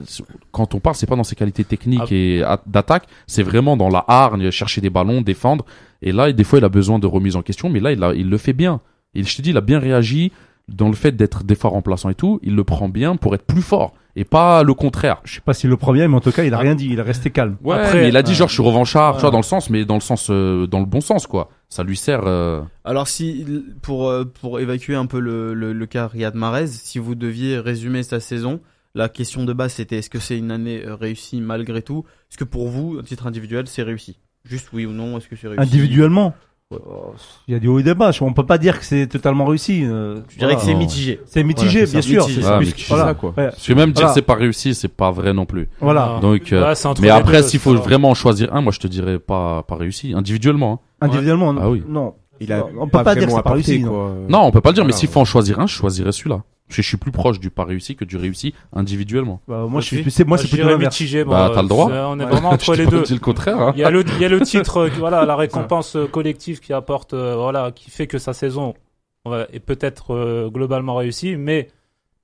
quand on parle, c'est pas dans ses qualités techniques Ah. et d'attaque, c'est vraiment dans la hargne, chercher des ballons, défendre. Et là, des fois, il a besoin de remise en question, mais là, il, a, il le fait bien. Et je te dis, il a bien réagi dans le fait d'être des fois remplaçant et tout. Il le prend bien pour être plus fort et pas le contraire. Je sais pas si le premier, mais en tout cas, il a ah. rien dit, il est resté calme. Ouais, Après, il a dit genre euh, je suis revanchard, tu dans le sens, mais dans le sens, euh, dans le bon sens, quoi. Ça lui sert. Euh. Alors si pour pour évacuer un peu le, le, cas Riyad Mahrez, si vous deviez résumer sa saison, la question de base c'était est-ce que c'est une année réussie malgré tout? Est-ce que pour vous, un titre individuel, c'est réussi? Juste oui ou non, est-ce que c'est réussi? Individuellement, il y a du haut et des bas. On peut pas dire que c'est totalement réussi. Euh, je dirais que c'est mitigé. C'est mitigé, bien sûr. C'est ah, voilà, quoi. Parce que même dire que c'est pas réussi, c'est pas vrai non plus. Voilà. Ah. Donc, euh, mais après, s'il faut vraiment en choisir un, moi je te dirais pas pas réussi individuellement. Hein. Individuellement, non. Ah oui. Non. Il a on peut pas, dire que c'est pas réussi. Non. non, on peut pas le dire. Mais s'il faut en choisir un, je choisirais celui-là. Je suis plus proche du pas réussi que du réussi individuellement. Bah, moi, bah, je suis, moi, bah, c'est plutôt mitigé. Bon, bah, le droit. Euh, on est vraiment entre les deux. Dit le contraire. Hein. Il y a le, titre, voilà, la récompense collective qui apporte, euh, voilà, qui fait que sa saison est peut-être euh, globalement réussie, mais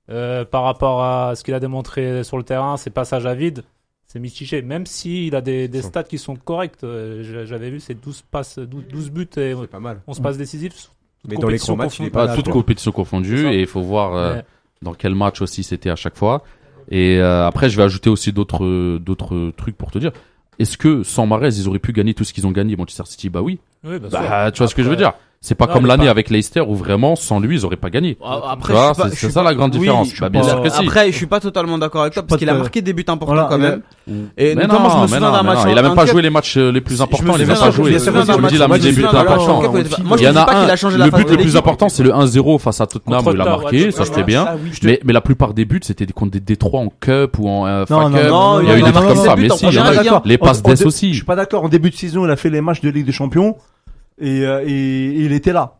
par rapport à ce qu'il a démontré sur le terrain, ses passages à vide, c'est mitigé. Même s'il a des, stats qui sont corrects. J'avais vu ses 12 passes, 12, buts et 11 pas mal. passes décisives mais dans les grands matchs, il est pas là, toutes compétitions confondues et il faut voir euh, dans quel match aussi c'était à chaque fois. Et euh, après, je vais ajouter aussi d'autres d'autres trucs pour te dire. Est-ce que sans Marais, ils auraient pu gagner tout ce qu'ils ont gagné Manchester City? Bah oui. oui bah, bah tu vois ce que je veux dire. C'est pas comme l'année avec Leicester où vraiment sans lui ils auraient pas gagné. Ah, après, c'est, ça la grande différence. Bah, bien bah, sûr que si. Après, je suis pas totalement d'accord avec toi parce qu'il a marqué des buts importants quand même. Et mais notamment, non, je me souviens d'un match. Il a même pas joué les matchs euh, les plus importants. Il les a pas joué. Je me dis, il a mis des buts importants. Il y en a un. Le but le plus important, c'est le 1-0 face à Tottenham. où Il a marqué, ça c'était bien. Mais la plupart des buts, c'était contre des Détroits en Cup ou en euh, FA Cup. Il y a eu des trucs comme ça. Mais si, les passes d'Ess aussi. Je suis pas d'accord. En début de saison, il a fait les matchs de Ligue des Champions et, euh, et, et il était là.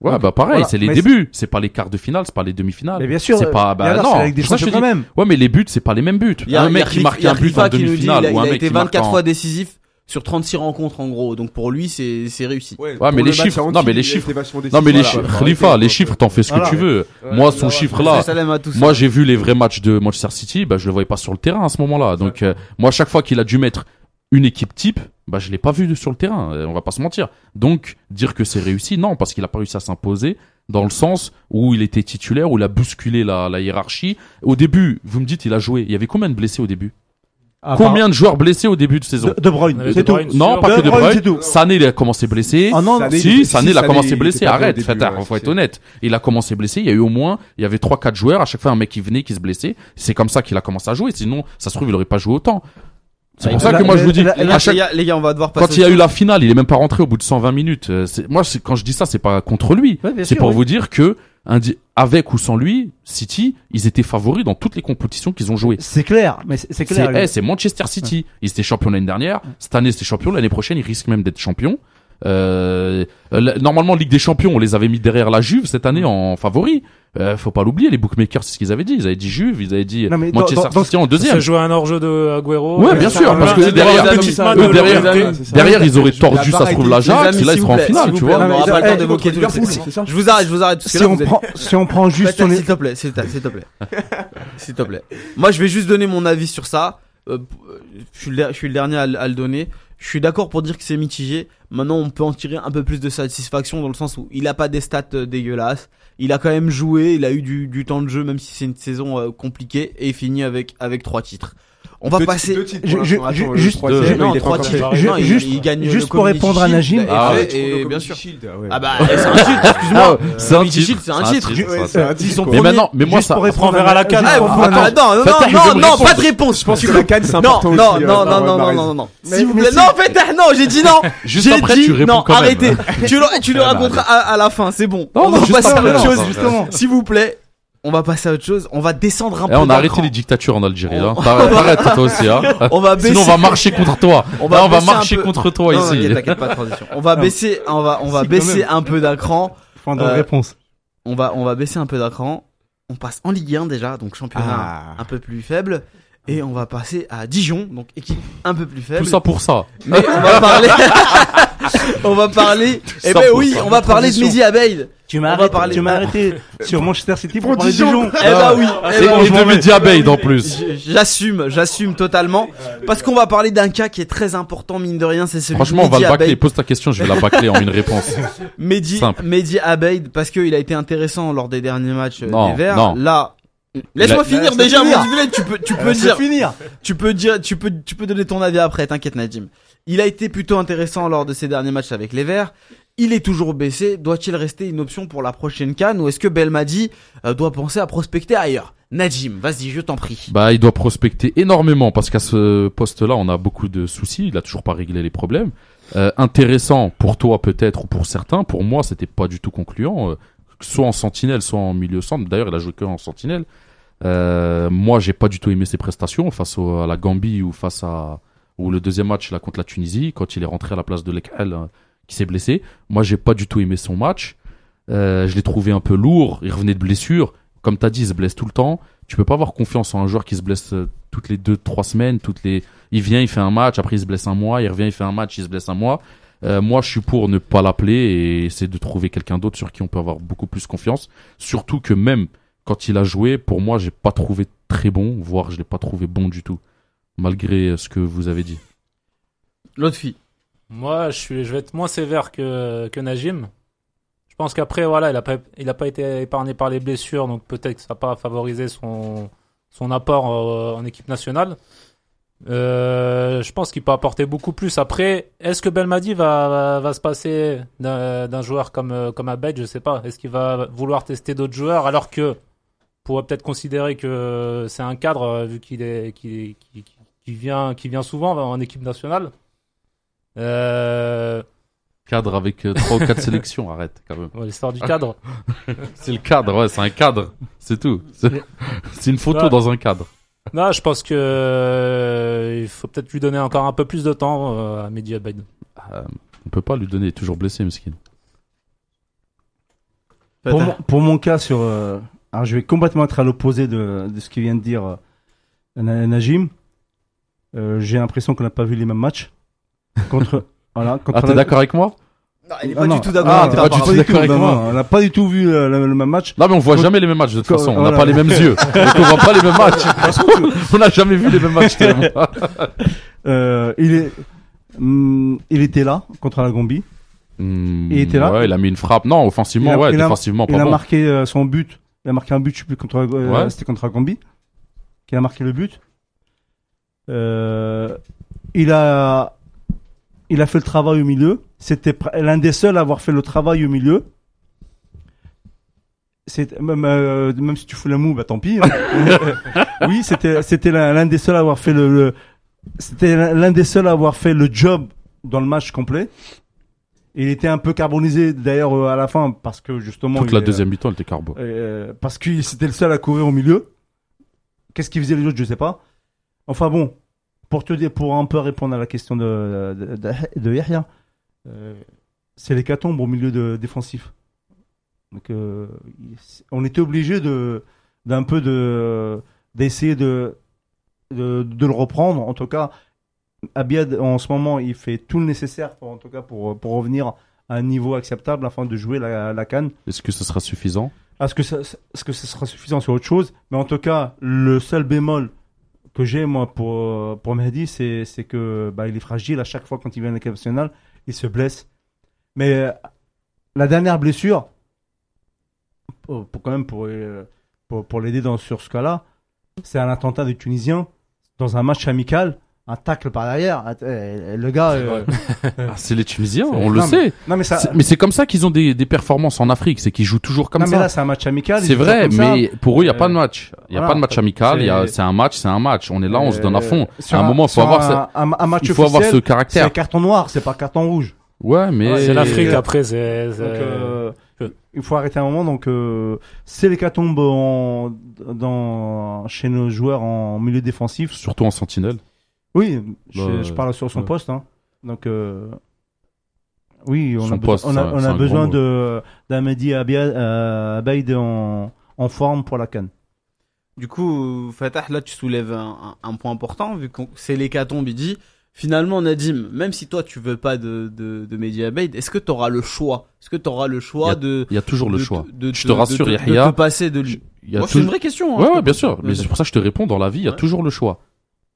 Ouais, Donc, bah pareil, c'est les mais débuts, c'est pas les quarts de finale, c'est pas les demi-finales. Mais bien sûr, c'est pas bah non, quand même. Ouais, mais les buts, c'est pas les mêmes buts. Il y a un, mec qui marque un but en demi-finale ou un mec qui marque 24 fois décisif sur 36 rencontres en gros. Donc pour lui, c'est c'est réussi. Ouais, mais, les chiffres, non, mais les chiffres, non mais les chiffres, Khalifa, les chiffres, t'en fais ce que tu veux. Moi, son chiffre là, moi j'ai vu les vrais matchs de Manchester City, bah je le voyais pas sur le terrain à ce moment-là. Donc euh, moi, à chaque fois qu'il a dû mettre une équipe type, bah, je ne l'ai pas vu sur le terrain, euh, on va pas se mentir. Donc, dire que c'est réussi, non, parce qu'il a pas réussi à s'imposer dans le sens où il était titulaire, où il a bousculé la, la hiérarchie. Au début, vous me dites, il a joué. Il y avait combien de blessés au début ah, Combien de joueurs blessés au début de saison De, Bruyne, c'est tout. Non, pas de que De Bruyne. Bruyne Sané, il a commencé blessé. Ah non, Sané, si, Sané, il a commencé blessé. Arrête, début, faut être honnête. Il a commencé blessé. Il y a eu au moins, il y avait trois, quatre joueurs. À chaque fois, un mec qui venait, qui se blessait. C'est comme ça qu'il a commencé à jouer. Sinon, ça se trouve, il aurait pas joué autant. C'est bah, pour ça que moi je vous dis, à chaque... les, gars, on va devoir quand il y a eu la finale, il est même pas rentré au bout de 120 minutes. Euh, moi, quand je dis ça, c'est pas contre lui. c'est pour vous dire que avec ou sans lui, City, ils étaient favoris dans toutes les compétitions qu'ils ont jouées. C'est clair, mais c'est clair. Eh, c'est Manchester City. Ils étaient champions l'année dernière. Cette année, c'est champion. L'année prochaine, ils risquent même d'être champions. Euh, normalement, Ligue des Champions, on les avait mis derrière la Juve cette année en favori. Euh, faut pas l'oublier, les bookmakers, c'est ce qu'ils avaient dit. Ils avaient dit Juve, ils avaient dit non, mais Manchester dans, City dans, en deuxième. Ça jouait un hors-jeu de Agüero. Ouais, euh, bien sûr, parce que derrière, derrière, ils auraient tordu, ça se trouve, l'Ajax, et là, ils seront en finale, tu vois. On pas le temps d'évoquer eh, tout Je vous arrête, je vous arrête. Si on prend, si on prend juste S'il te plaît, s'il te plaît. S'il te plaît. Moi, je vais juste donner mon avis sur ça. Euh, je suis le dernier à le donner. Je suis d'accord pour dire que c'est mitigé. Maintenant, on peut en tirer un peu plus de satisfaction dans le sens où il a pas des stats euh, dégueulasses. Il a quand même joué, il a eu du, temps de jeu, même si c'est une saison euh, compliquée, et il finit avec trois titres. On va deux, passer. Deux titres, je, je, Attends, juste, trois titres. non, trois titres. Il, juste, il gagne juste pour répondre shield, à Najim. Ah, et, et bien sûr. Shield, ouais. Ah bah, c'est un titre. Excuse-moi. Ah, euh, c'est un titre. C'est un titre. C'est un titre. Mais maintenant, mais moi ça. On verra la ah, canne. Eh, non, non, non, non, pas de réponse. Je pense que la canne c'est important. Non, euh, non, non, non, non, non, non. S'il vous plaît. Non, Fetah, non, j'ai dit non. Juste après, tu réponds quand. Arrêtez. Tu le raconteras à la fin. C'est bon. On va passer à autre chose justement. S'il vous plaît, on va passer à autre chose. On va descendre un eh, Et peu. On a arrêté les dictatures en Algérie. On... Hein. T'arrêtes, toi aussi. Hein. On va baisser... Sinon, on va marcher contre toi. On va, Là, on va marcher contre toi non, ici. Non, pas, transition. On va baisser, on va, on va baisser un peu d'un cran. Euh, réponse. On va, on va baisser un peu d'un cran. On passe en Ligue 1 déjà, donc championnat un peu plus faible. Et on va passer à Dijon, donc équipe un peu plus faible. Tout ça pour ça. Mais on va parler. on va parler. Eh ben oui, on va parler de Mehdi Abeid. Tu m'as arrêté, tu m'as ah. arrêté sur Manchester City pour, Dijon. Dijon. Eh ben oui. Ah, C'est eh ben, de Mehdi Abeid en plus. J'assume, j'assume totalement. Parce qu'on va parler d'un cas qui est très important, mine de rien. C'est celui Franchement, on va le bâcler. Pose ta question, je vais la bâcler en une réponse. Mehdi, Mehdi Abeid, parce qu'il a été intéressant lors des derniers matchs euh, non, des Verts. Non. Là, laisse-moi La- finir déjà, finir. mon tu peux, tu peux dire, finir. tu peux dire, tu peux, tu peux donner ton avis après, t'inquiète Nadim. Il a été plutôt intéressant lors de ses derniers matchs avec les Verts. Il est toujours baissé. Doit-il rester une option pour la prochaine canne ou est-ce que Belmadi euh, doit penser à prospecter ailleurs? Najim, vas-y, je t'en prie. Bah, il doit prospecter énormément parce qu'à ce poste-là, on a beaucoup de soucis. Il a toujours pas réglé les problèmes. Euh, intéressant pour toi peut-être ou pour certains. Pour moi, c'était pas du tout concluant. euh, soit en sentinelle, soit en milieu centre. D'ailleurs, il a joué que en sentinelle. Euh, moi, j'ai pas du tout aimé ses prestations face à la Gambie ou face à ou le deuxième match là contre la Tunisie quand il est rentré à la place de Lekal euh, qui s'est blessé. Moi, j'ai pas du tout aimé son match. Euh, je l'ai trouvé un peu lourd. Il revenait de blessure. Comme t'as dit, il se blesse tout le temps. Tu peux pas avoir confiance en un joueur qui se blesse euh, toutes les deux, trois semaines, toutes les. Il vient, il fait un match, après il se blesse un mois, il revient, il fait un match, il se blesse un mois. Euh, moi, je suis pour ne pas l'appeler et essayer de trouver quelqu'un d'autre sur qui on peut avoir beaucoup plus confiance. Surtout que même quand il a joué, pour moi, j'ai pas trouvé très bon, voire je l'ai pas trouvé bon du tout, malgré euh, ce que vous avez dit. L'autre fille. Moi, je, suis, je vais être moins sévère que, que Najim. Je pense qu'après, voilà, il a pas, il a pas été épargné par les blessures, donc peut-être que ça n'a pas favorisé son, son apport euh, en équipe nationale. Euh, je pense qu'il peut apporter beaucoup plus. Après, est-ce que Belmadi va, va, va se passer d'un joueur comme, euh, comme Abed? Je sais pas. Est-ce qu'il va vouloir tester d'autres joueurs alors que pourrait peut-être considérer que c'est un cadre euh, vu qu'il est, qu'il vient, qu'il vient souvent en équipe nationale? Euh, Cadre avec euh, trois ou quatre sélections, arrête quand même. ouais, l'histoire du cadre. C'est le cadre, ouais, c'est un cadre, c'est tout. C'est c'est une photo Ouais. dans un cadre. non, je pense que euh, il faut peut-être lui donner encore un peu plus de temps euh, à Mehdi Abeid. Euh, on peut pas lui donner, il est toujours blessé, Miskin. Pour, mon, pour mon cas, sur, euh, alors je vais complètement être à l'opposé de, de ce qu'il vient de dire euh, Na- Najim. Euh, J'ai l'impression qu'on n'a pas vu les mêmes matchs. Contre, voilà, contre Ah, t'es d'accord avec moi? Non, il est Ah pas non. du tout d'accord. Ah, avec t'es ta pas du part. tout d'accord avec non, moi. on n'a pas du tout vu euh, le, le même match. Non, mais on voit jamais les mêmes matchs de toute façon. On n'a voilà. pas les mêmes yeux. Donc on voit pas les mêmes matchs. on n'a jamais vu les mêmes matchs. Euh, il, est, hum, il était là contre la Gambie. Hmm, Il était là Ouais, il a mis une frappe. Non, offensivement, Il a- ouais, il a- Il pas a bon. marqué euh, son but. Il a marqué un but, je sais plus, contre, euh, Ouais. c'était contre la Gambie. Qui a marqué le but. Euh, il a, il a fait le travail au milieu. C'était l'un des seuls à avoir fait le travail au milieu. C'est même, euh, même si tu fous la moue, bah tant pis. hein. oui, c'était c'était l'un des seuls à avoir fait le, le- c'était l'un des seuls à avoir fait le job dans le match complet. Il était un peu carbonisé d'ailleurs euh, à la fin parce que justement Toute la est- deuxième mi-temps, il était carbo. euh, parce que c'était le seul à courir au milieu. Qu'est-ce qu'ils faisaient les autres, je sais pas. Enfin bon, pour te dire, pour un peu répondre à la question de de, de, de Yahya, c'est l'hécatombe au milieu de, défensif. Donc euh, on était obligé de d'un peu de d'essayer de, de de le reprendre. En tout cas, Abiad en ce moment, il fait tout le nécessaire pour en tout cas pour pour revenir à un niveau acceptable afin de jouer la, la canne. Est-ce que ce sera suffisant? Est-ce que, ça, est-ce que ce sera suffisant? Sur autre chose Mais en tout cas, le seul bémol que j'ai moi pour pour Mehdi, c'est c'est que bah, il est fragile à chaque fois quand il vient à l'équipe nationale, il se blesse. Mais euh, la dernière blessure, pour, quand même euh, pour, pour l'aider dans sur ce cas-là, c'est un attentat des Tunisiens dans un match amical, un tacle par derrière. Euh, Le gars. euh, Ah, C'est les Tunisiens, C'est- on le non, sait. non mais ça. C'est- Mais c'est comme ça qu'ils ont des, des performances en Afrique, c'est qu'ils jouent toujours comme non mais ça. là c'est un match amical. C'est vrai, ça. mais pour eux, il n'y a pas de match. Il n'y a voilà. pas de match amical, y C'est- c'est un match, c'est un match. On est là, on se donne à fond. Euh, sur À un moment, il faut avoir, un, un, un match il faut avoir ce C'est caractère. un carton noir, c'est pas carton rouge. Ouais, mais Ouais, C'est l'Afrique après, c'est. c'est- euh, il faut arrêter un moment. Donc, euh, c'est l'hécatombe en, dans, chez nos joueurs en milieu défensif. surtout en sentinelle. Oui, je, Bah, je parle sur son ouais. poste. Hein. Donc, euh, oui, on Son a, poste, on a, on a besoin d'un Mehdi euh, Abaid en, en forme pour la canne. Du coup, Fatah, là, tu soulèves un, un- un point important, vu que c'est l'hécatombe, il dit, finalement, Nadim, même si toi, tu veux pas de, de, de Mehdi Abeid, est-ce que tu auras le choix? Est-ce que tu auras le choix de... Il y a toujours le de- choix. de, Je te rassure, de, de, Yahya. de te passer de lui? Il y a Moi, c'est une vraie question. hein, Ouais, ouais, bien sûr. Mais c'est pour ça que je te réponds. Dans la vie, il y a Ouais. toujours le choix.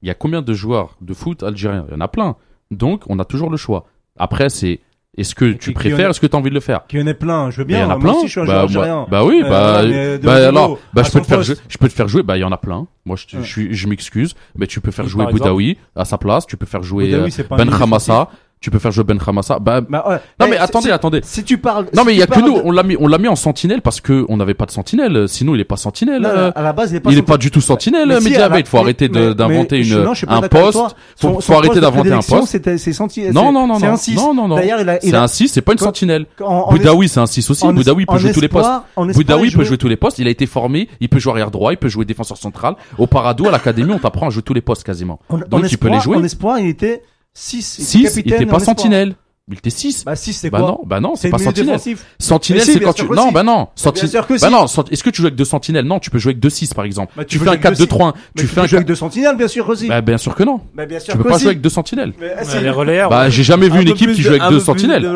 Il y a combien de joueurs de foot algériens? Il y en a plein. Donc, on a toujours le choix. Après, c'est est-ce que tu préfères, est-ce que tu as envie de le faire? Qui en est plein, je veux Mais il y bien. en a moi plein. aussi, je suis un bah, moi- bah oui, Euh, bah, bah alors, bah je peux te faire, jouer- je peux te faire jouer. Bah il y en a plein. Moi, je, Ouais. je m'excuse, mais tu peux faire Oui, jouer. Boudaoui à sa place. Tu peux faire jouer Boudaoui, euh, Ben. Tu peux faire jouer Ben Khamassa. Bah, Bah, ouais. non Eh, mais attendez, attendez. Si tu parles. Non si mais il tu y a que nous, de- on l'a mis, on l'a mis en sentinelle parce que on n'avait pas de sentinelle. Sinon il est pas sentinelle. Non, euh, à la base, il est pas il est pas du tout sentinelle, Mais si, la- Faut mais- arrêter d'inventer une non, un poste. Faut, Son- faut son arrêter d'inventer un poste. C'est. Non non non c'est non un 6. non non non. Il il C'est un 6, c'est pas une sentinelle. en- en Boudaoui c'est un 6 aussi. Boudaoui il peut jouer tous les postes. Boudaoui il peut joue- jouer tous les postes. Il a été formé. Il peut jouer arrière droit. Il peut jouer défenseur central. Au Parado à l'académie on t'apprend à jouer tous les postes quasiment. en- Donc il peut les jouer. En espoir, il était 6. 6, il était pas sentinelle. Il était 6. Bah 6, c'est Bah quoi? non, bah non, c'est pas sentinelle. Sentinelle, c'est quand tu. Non, bah non. bien Senti- sûr que Bah non, sent- est-ce que tu joues avec deux sentinelles Non, tu peux jouer avec deux 6 par exemple. Bah, tu fais un jouer avec deux 4-2-3-1. Mais Tu fais un joues avec deux sentinelles, bien sûr aussi. Bah bien sûr que non. Bah, bien sûr Tu peux pas si. jouer avec deux sentinelles. Les relayeurs. Bah j'ai jamais vu Un une équipe qui joue avec deux sentinelles.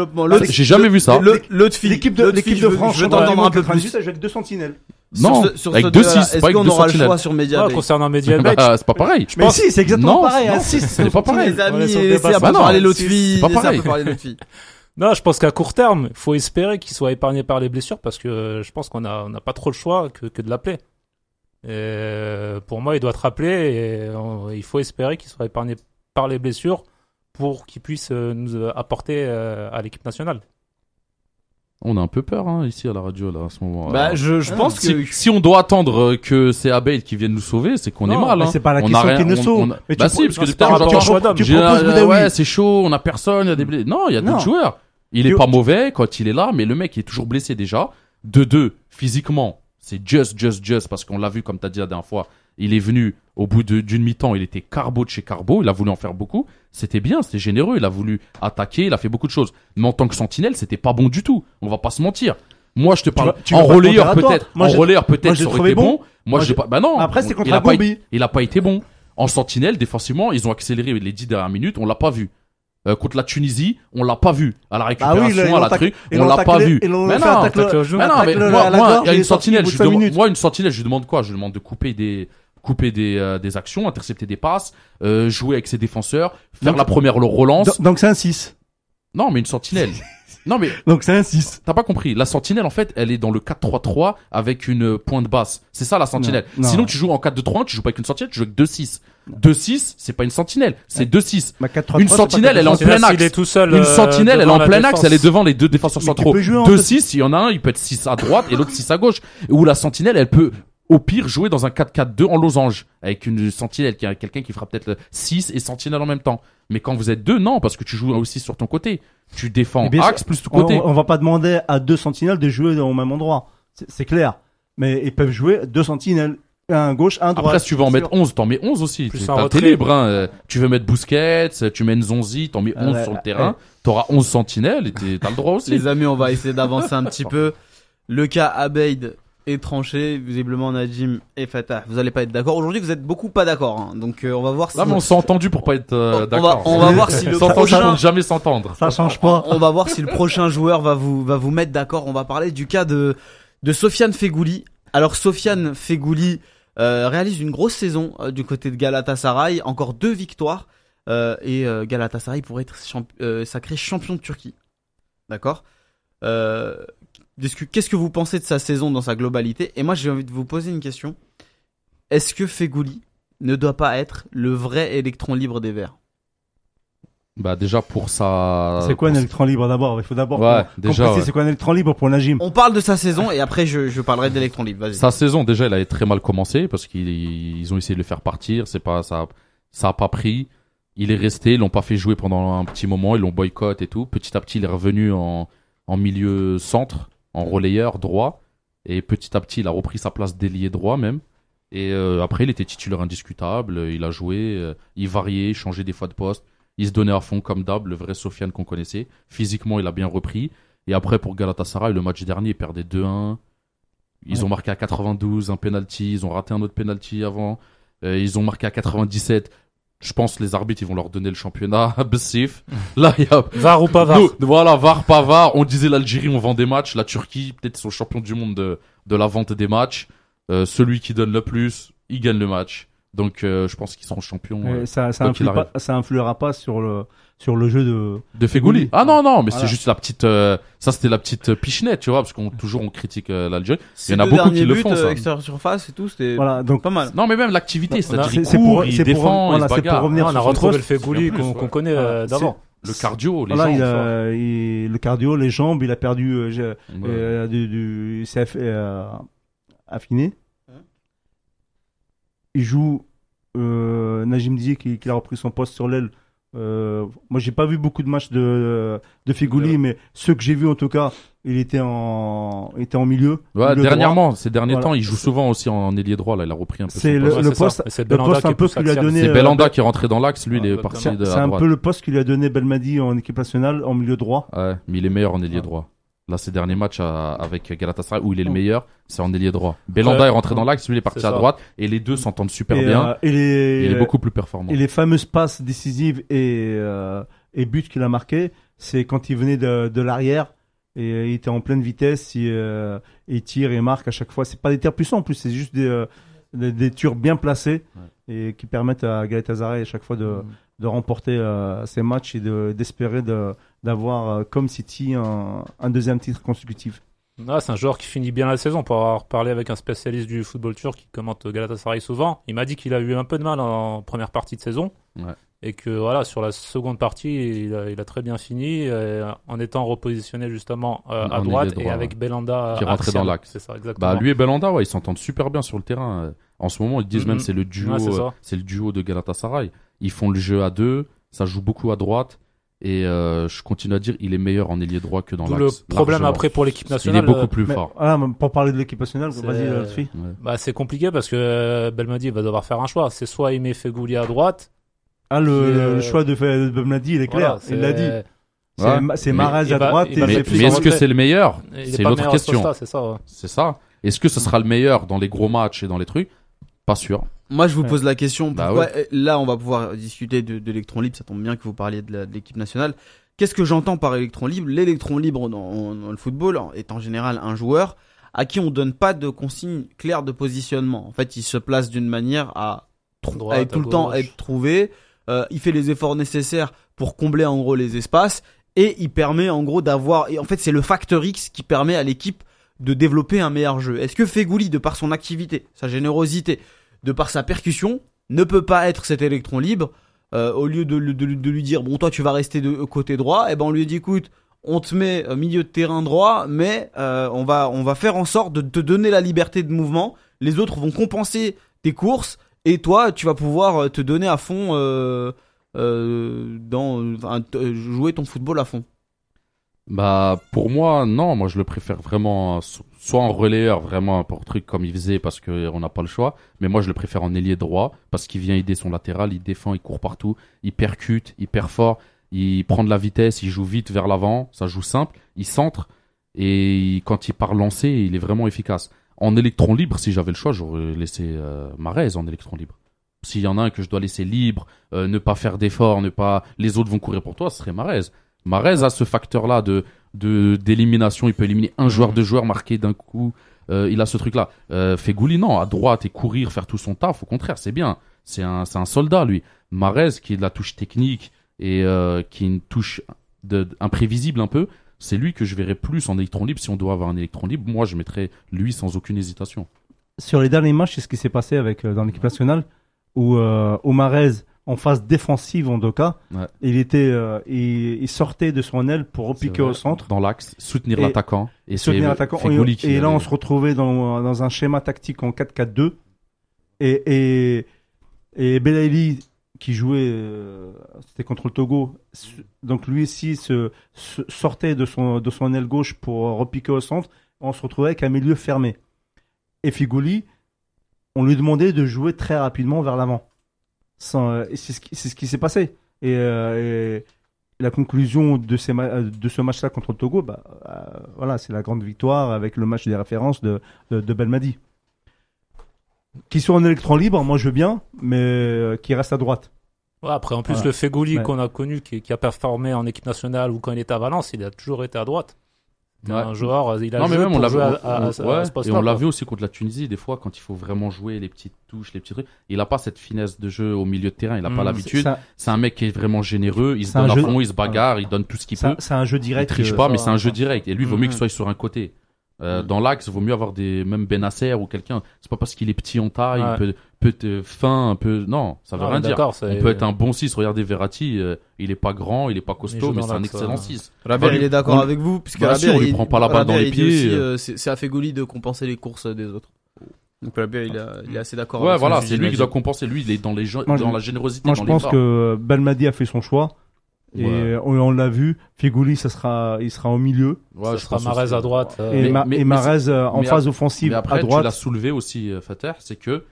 J'ai jamais vu ça. L'autre fille, L'équipe de, l'équipe de France, je t'entendre un peu 98, plus. elle joue avec deux sentinelles. Non, Sur ce- sur avec ce deux débat-là, 6, pas Est-ce avec aura le choix sur Media concernant Mediabet, Bah, c'est pas pareil. je Mais pense- si, c'est exactement Non, pareil. non, un 6, c'est pas pareil. Les amis, c'est parler pareil. l'autre fille. C'est pas pareil. Non, je pense qu'à court terme, il faut espérer qu'il soit épargné par les blessures parce que euh, je pense qu'on on n'a pas trop le choix que, que de l'appeler. Euh, pour moi, il doit être rappelé et euh, il faut espérer qu'il soit épargné par les blessures pour qu'il puisse nous apporter à l'équipe nationale. On a un peu peur hein, ici à la radio là à ce moment. Bah, je, je pense si, que. si on doit attendre euh, que c'est Abel qui vienne nous sauver, c'est qu'on est Non, mal. mais hein. c'est pas la On question qu'il nous sauve. a- Mais Bah tu si, parce que c'est tout à par l'heure, rapport choix d'homme. Euh. Ouais, c'est chaud, on a personne, il y a des blessés. Non, il y a d'autres joueurs. Il est pas mauvais quand il est là, mais le mec il est toujours blessé déjà. De deux, physiquement, c'est just, just, just parce qu'on l'a vu comme t'as dit la dernière fois. Il est venu au bout d'une mi-temps, il était carbo de chez carbo, il a voulu en faire beaucoup. C'était bien, c'était généreux, il a voulu attaquer, il a fait beaucoup de choses. Mais en tant que sentinelle, c'était pas bon du tout. On va pas se mentir. Moi, je te parle vas- tu en relayeur peut-être. En relayeur peut-être ça aurait été bon. bon. Moi, j'ai pas. Bah non. Après, c'est il contre a pas il a pas été bon. En sentinelle, défensivement, ils ont accéléré les 10 dernières minutes, on l'a pas vu. Euh, contre la Tunisie, on l'a pas vu. À la Ah récupération, oui, à la truc, on l'a pas vu. Mais non, mais non, mais moi, moi, gorge, il y a il une sentinelle, moi, une sentinelle, je lui demande quoi? Je lui demande de couper des, couper des, euh, des actions, intercepter des passes, euh, jouer avec ses défenseurs, faire Donc- la première relance. Donc- c'est un 6. Non, mais une sentinelle. non, mais Donc c'est un 6. T'as pas compris. La sentinelle, en fait, elle est dans le 4-3-3 avec une pointe basse. C'est ça la sentinelle. Non, non. Sinon, tu joues en 4-2-3, tu joues pas avec une sentinelle, tu joues avec 2-6. 2-6, c'est pas une sentinelle, c'est 2-6. Ma 4-3-3, Une sentinelle, elle est en plein est axe. tout seul, Une euh, sentinelle, elle est en plein défense. axe, elle est devant les deux défenseurs centraux. peux jouer en 2-6, il y en a un, il peut être 6 à droite et l'autre 6 à gauche. Ou la sentinelle, elle peut au pire jouer dans un 4-4-2 en losange avec une sentinelle qui a quelqu'un qui fera peut-être le 6 et sentinelle en même temps. Mais quand vous êtes deux, non, parce que tu joues aussi sur ton côté. Tu défends sûr, axe plus tout On, côté. on va pas demander à deux sentinelles de jouer au même endroit. C'est- clair. Mais ils peuvent jouer deux sentinelles. Un à gauche, un à droite. Après, si tu veux en mettre 11, t'en mets 11 aussi. T'es- libre, hein. Euh, Tu veux mettre Busquets, tu mets Nzonzi, t'en mets 11 Ouais, sur le ouais. terrain. T'auras 11 sentinelles et t'as le droit aussi. Les amis, on va essayer d'avancer un petit peu. Le cas Abeid est tranché. Visiblement, Najim et Fatah, vous allez pas être d'accord. Aujourd'hui, vous êtes beaucoup pas d'accord. hein. Donc, euh, on va voir si. Là, mais on s'est entendu pour pas être euh, On va- d'accord. on va voir si le S'entendre prochain- jamais s'entendre. Ça change pas. On va voir si le prochain joueur va vous, va vous mettre d'accord. On va parler du cas de, de Sofiane Fegouli. Alors, Sofiane Fegouli euh, réalise une grosse saison euh, du côté de Galatasaray. Encore deux victoires. Euh, et euh, Galatasaray pourrait être champ- euh, sacré champion de Turquie. D'accord? Euh, qu'est-ce que- Qu'est-ce que vous pensez de sa saison dans sa globalité? Et moi, j'ai envie de vous poser une question. Est-ce que Fegouli ne doit pas être le vrai électron libre des Verts? Bah, déjà pour sa. C'est quoi un électron libre d'abord? Il faut d'abord Ouais, déjà, ouais. c'est quoi un électron libre pour Najim? On parle de sa saison et après, je, je parlerai d'électron libre. Vas-y. Sa saison, déjà, elle avait très mal commencé parce qu'ils ils ont essayé de le faire partir. C'est pas, ça, ça a pas pris. Il est resté, ils l'ont pas fait jouer pendant un petit moment, ils l'ont boycott et tout. Petit à petit, il est revenu en, en milieu centre, en relayeur droit. Et petit à petit, il a repris sa place d'ailier droit même. Et euh, après, il était titulaire indiscutable. Il a joué, euh, il variait, il changeait des fois de poste. Il se donnait à fond comme d'hab, le vrai Sofiane qu'on connaissait. Physiquement, il a bien repris. Et après, pour Galatasaray, le match dernier, il perdait 2-1. Ils Ouais. ont marqué à 92 un penalty. Ils ont raté un autre penalty avant. Euh, ils ont marqué à 97. Je pense que les arbitres, ils vont leur donner le championnat. Bessif. Là, il y a Var ou pas var nous, voilà, VAR, pas VAR. On disait l'Algérie, on vend des matchs. La Turquie, peut-être, ils sont champions du monde de, de la vente des matchs. Euh, celui qui donne le plus, il gagne le match. Donc, euh, je pense qu'ils seront champions Euh, ça, ça, quoi qu'il influe pas, ça influera pas sur le, sur le jeu de. de Fegouli. Ah non, non, mais Voilà. c'est juste la petite. euh, ça, c'était la petite euh, pichenette, tu vois, parce qu'on toujours on critique euh, l'Algérie. Il y en a beaucoup qui le font, euh, ça. extérieur surface et tout, c'était Voilà, donc pas mal. Non, mais même l'activité, c'est-à-dire c'est pour, il c'est pour, défend, voilà, il pour revenir on a retrouvé le. Fegouli qu'on ouais. qu'on connaît euh, Voilà, d'avant. Le cardio, les Voilà, jambes. il a, il- le cardio, les jambes, il a perdu, euh, Ouais. euh, du, du, euh, affiné. Hein Il joue euh, Najim qui, qui a repris son poste sur l'aile. Euh, moi, j'ai pas vu beaucoup de matchs de, de Figouli, Ouais. mais ceux que j'ai vus en tout cas, il était en, il était en milieu. Ouais, milieu dernièrement, ces derniers Voilà. temps, il joue souvent aussi en ailier droit. Là, il a repris un peu. C'est son le- poste. Ouais, le Belanda poste qui un peu plus qu'il lui a donné, C'est euh, Belanda qui est rentré dans l'axe. Lui, il est parti de C'est un peu le poste qu'il lui a donné Belmadi en équipe nationale en milieu droit. Ouais, mais il est meilleur en ailier droit. Là, ces derniers matchs à- avec Galatasaray où il est le Ouais. meilleur, c'est en ailier droit. Belanda est rentré dans l'axe, lui il est parti à droite et les deux s'entendent super et, bien. euh, et les, il est beaucoup plus performant. Et les fameuses passes décisives et, euh, et buts qu'il a marqués, c'est quand il venait de, de l'arrière et euh, il était en pleine vitesse, il, euh, il tire et marque à chaque fois. C'est pas des tirs puissants en plus, c'est juste des, euh, des, des tirs bien placés et qui permettent à Galatasaray à chaque fois de, Mm. de remporter euh, ces matchs et de- d'espérer de, d'avoir euh, comme City un, un deuxième titre consécutif. Ah, c'est un joueur qui finit bien la saison. Pour avoir parlé avec un spécialiste du football turc qui commente Galatasaray souvent, il m'a dit qu'il a eu un peu de mal en première partie de saison. Ouais. Et que voilà, sur la seconde partie, il a, il a très bien fini euh, en étant repositionné justement euh, à En droite et avec Belanda Qui est rentré axial. dans l'axe. C'est ça, exactement. Bah, lui et Belanda, ouais, ils s'entendent super bien sur le terrain. En ce moment, ils disent Mhm. même c'est le duo, Ouais, c'est le duo de Galatasaray. Ils font le jeu à deux, ça joue beaucoup à droite. Et euh, je continue à dire, il est meilleur en ailier droit que dans D'où le l'axe. problème après pour l'équipe Il est nationale. beaucoup euh, plus Mais, fort. voilà, pour parler de l'équipe nationale, C'est- vas-y, euh, Lotfi. Ouais. bah, c'est compliqué parce que euh, Belmadi va devoir faire un choix. C'est soit il met Fegouli à droite. Ah, le, euh, choix de, de Belmadi, il est clair, Voilà, il l'a dit. c'est- C'est Ouais. Ma- c'est Mais- Mahrez il à droite et va Mais, mais est-ce que c'est le meilleur il est C'est l'autre question. C'est ça. ouais. C'est ça. Est-ce que ce sera le meilleur dans les gros matchs et dans les trucs? Pas sûr. Moi, je vous Ouais. pose la question. Bah ouais. euh, Là, on va pouvoir discuter de, de l'électron libre. Ça tombe bien que vous parliez de l'équipe nationale. Qu'est-ce que j'entends par électron libre? L'électron libre dans, dans le football est en général un joueur à qui on donne pas de consigne claire de positionnement. En fait, il se place d'une manière à, Droite, à être tout à le temps être trouvé. Euh, il fait les efforts nécessaires pour combler en gros les espaces et il permet en gros d'avoir. Et en fait, c'est le facteur X qui permet à l'équipe de développer un meilleur jeu. Est-ce que Fegouli, de par son activité, sa générosité, de par sa percussion, ne peut pas être cet électron libre euh, au lieu de, lui dire bon toi tu vas rester de côté droit, et ben on lui dit écoute on te met euh, milieu de terrain droit, mais euh, on va on va faire en sorte de te donner la liberté de mouvement. Les autres vont compenser tes courses et toi tu vas pouvoir euh, te donner à fond euh, euh, dans jouer ton football à fond. Bah pour moi non, moi je le préfère vraiment soit en relayeur vraiment pour truc comme il faisait parce que on n'a pas le choix, mais moi je le préfère en ailier droit parce qu'il vient aider son latéral, il défend, il court partout, il percute, il perd fort, il prend de la vitesse, il joue vite vers l'avant, ça joue simple, il centre et quand il part lancer, il est vraiment efficace. En électron libre, si j'avais le choix, j'aurais laissé euh, en électron libre. S'il y en a un que je dois laisser libre, euh, ne pas faire d'efforts, ne pas les autres vont courir pour toi, ce serait Marez. Marez a ce facteur-là de d'élimination. Il peut éliminer un joueur, deux joueurs, marquer d'un coup. Euh, il a ce truc-là. Euh, Fegouli, non, à droite et courir, faire tout son taf. Au contraire, c'est bien. C'est un un soldat lui. Marez qui est de la touche technique et euh, qui est une touche de, de- imprévisible un peu. C'est lui que je verrais plus en électron libre. Si on doit avoir un électron libre, moi je mettrais lui sans aucune hésitation. Sur les derniers matchs, c'est ce qui s'est passé avec, euh, dans l'équipe nationale, où euh, Omarez, en phase défensive en Doka, Ouais. il, était, euh, il, il sortait de son aile pour repiquer au centre. Dans l'axe, soutenir l'attaquant. Et soutenir l'attaquant. Et, là, avait- on se retrouvait dans, dans un schéma tactique en 4-4-2. Et, et, et Belaïli, qui jouait, euh, c'était contre le Togo, donc lui aussi se, se- sortait de son, de son aile gauche pour repiquer au centre. On se retrouvait avec un milieu fermé. Et Figouli, on lui demandait de jouer très rapidement vers l'avant. Sans- euh, C'est ce qui, c'est ce qui s'est passé. Et, euh, et la conclusion de, ces ma- euh, de ce match-là contre le Togo, bah, euh, voilà, c'est la grande victoire avec le match des références de, de, de Belmadi. Qui soit en électron libre, moi je veux bien, mais euh, qui reste à droite. Ouais, après, en plus, Voilà. le Fegouli Ouais. qu'on a connu, qui, qui a performé en équipe nationale ou quand il était à Valence, il a toujours été à droite. C'est Ouais. Un joueur, il a Non, mais joué même on vu, à, à- on- à ce- ouais, à ce et on l'a vu aussi contre la Tunisie, des fois, quand il faut vraiment jouer les petites touches, les petits trucs. Il a pas cette finesse de jeu au milieu de terrain, il a pas Mm, l'habitude. C'est un- mec qui est vraiment généreux, il se donne à jeu- fond, il se bagarre, il donne tout ce qu'il peut. c'est un jeu Il direct. triche euh, pas, mais c'est un jeu direct. Et lui, il vaut mieux Mhm. qu'il soit sur un côté. Euh, Mm. Dans l'axe, il vaut mieux avoir des même Benasser ou quelqu'un. C'est pas parce qu'il est petit en taille, Ouais. peut, peut être fin, un peu. Non, ça veut Ah, rien dire. On peut être un bon 6. Regardez Verratti, euh, il est pas grand, il est pas costaud, mais c'est un excellent ouais. 6. Rabert, Bah, il est d'accord on- avec vous, puisque Bah, si, Rabert, on lui il- prend pas la balle dans les il pieds, euh. euh, c'est à Fegoli de compenser les courses des autres. Donc Rabert, il, a- il est assez d'accord. Ouais, avec voilà, c'est lui qui doit compenser. Lui, il est dans les dans la générosité. Moi, dans je les pense bras. que Belmadi a fait son choix. Et Ouais. on, on l'a vu. Figouli, ça sera, il sera au milieu. Ouais, ça je sera Marez à droite. euh, Et, Mais- Ma- mais- et mais Marez euh, en mais phase offensive Mais après, à tu droite. l'as soulevé aussi, euh, Fater, c'est que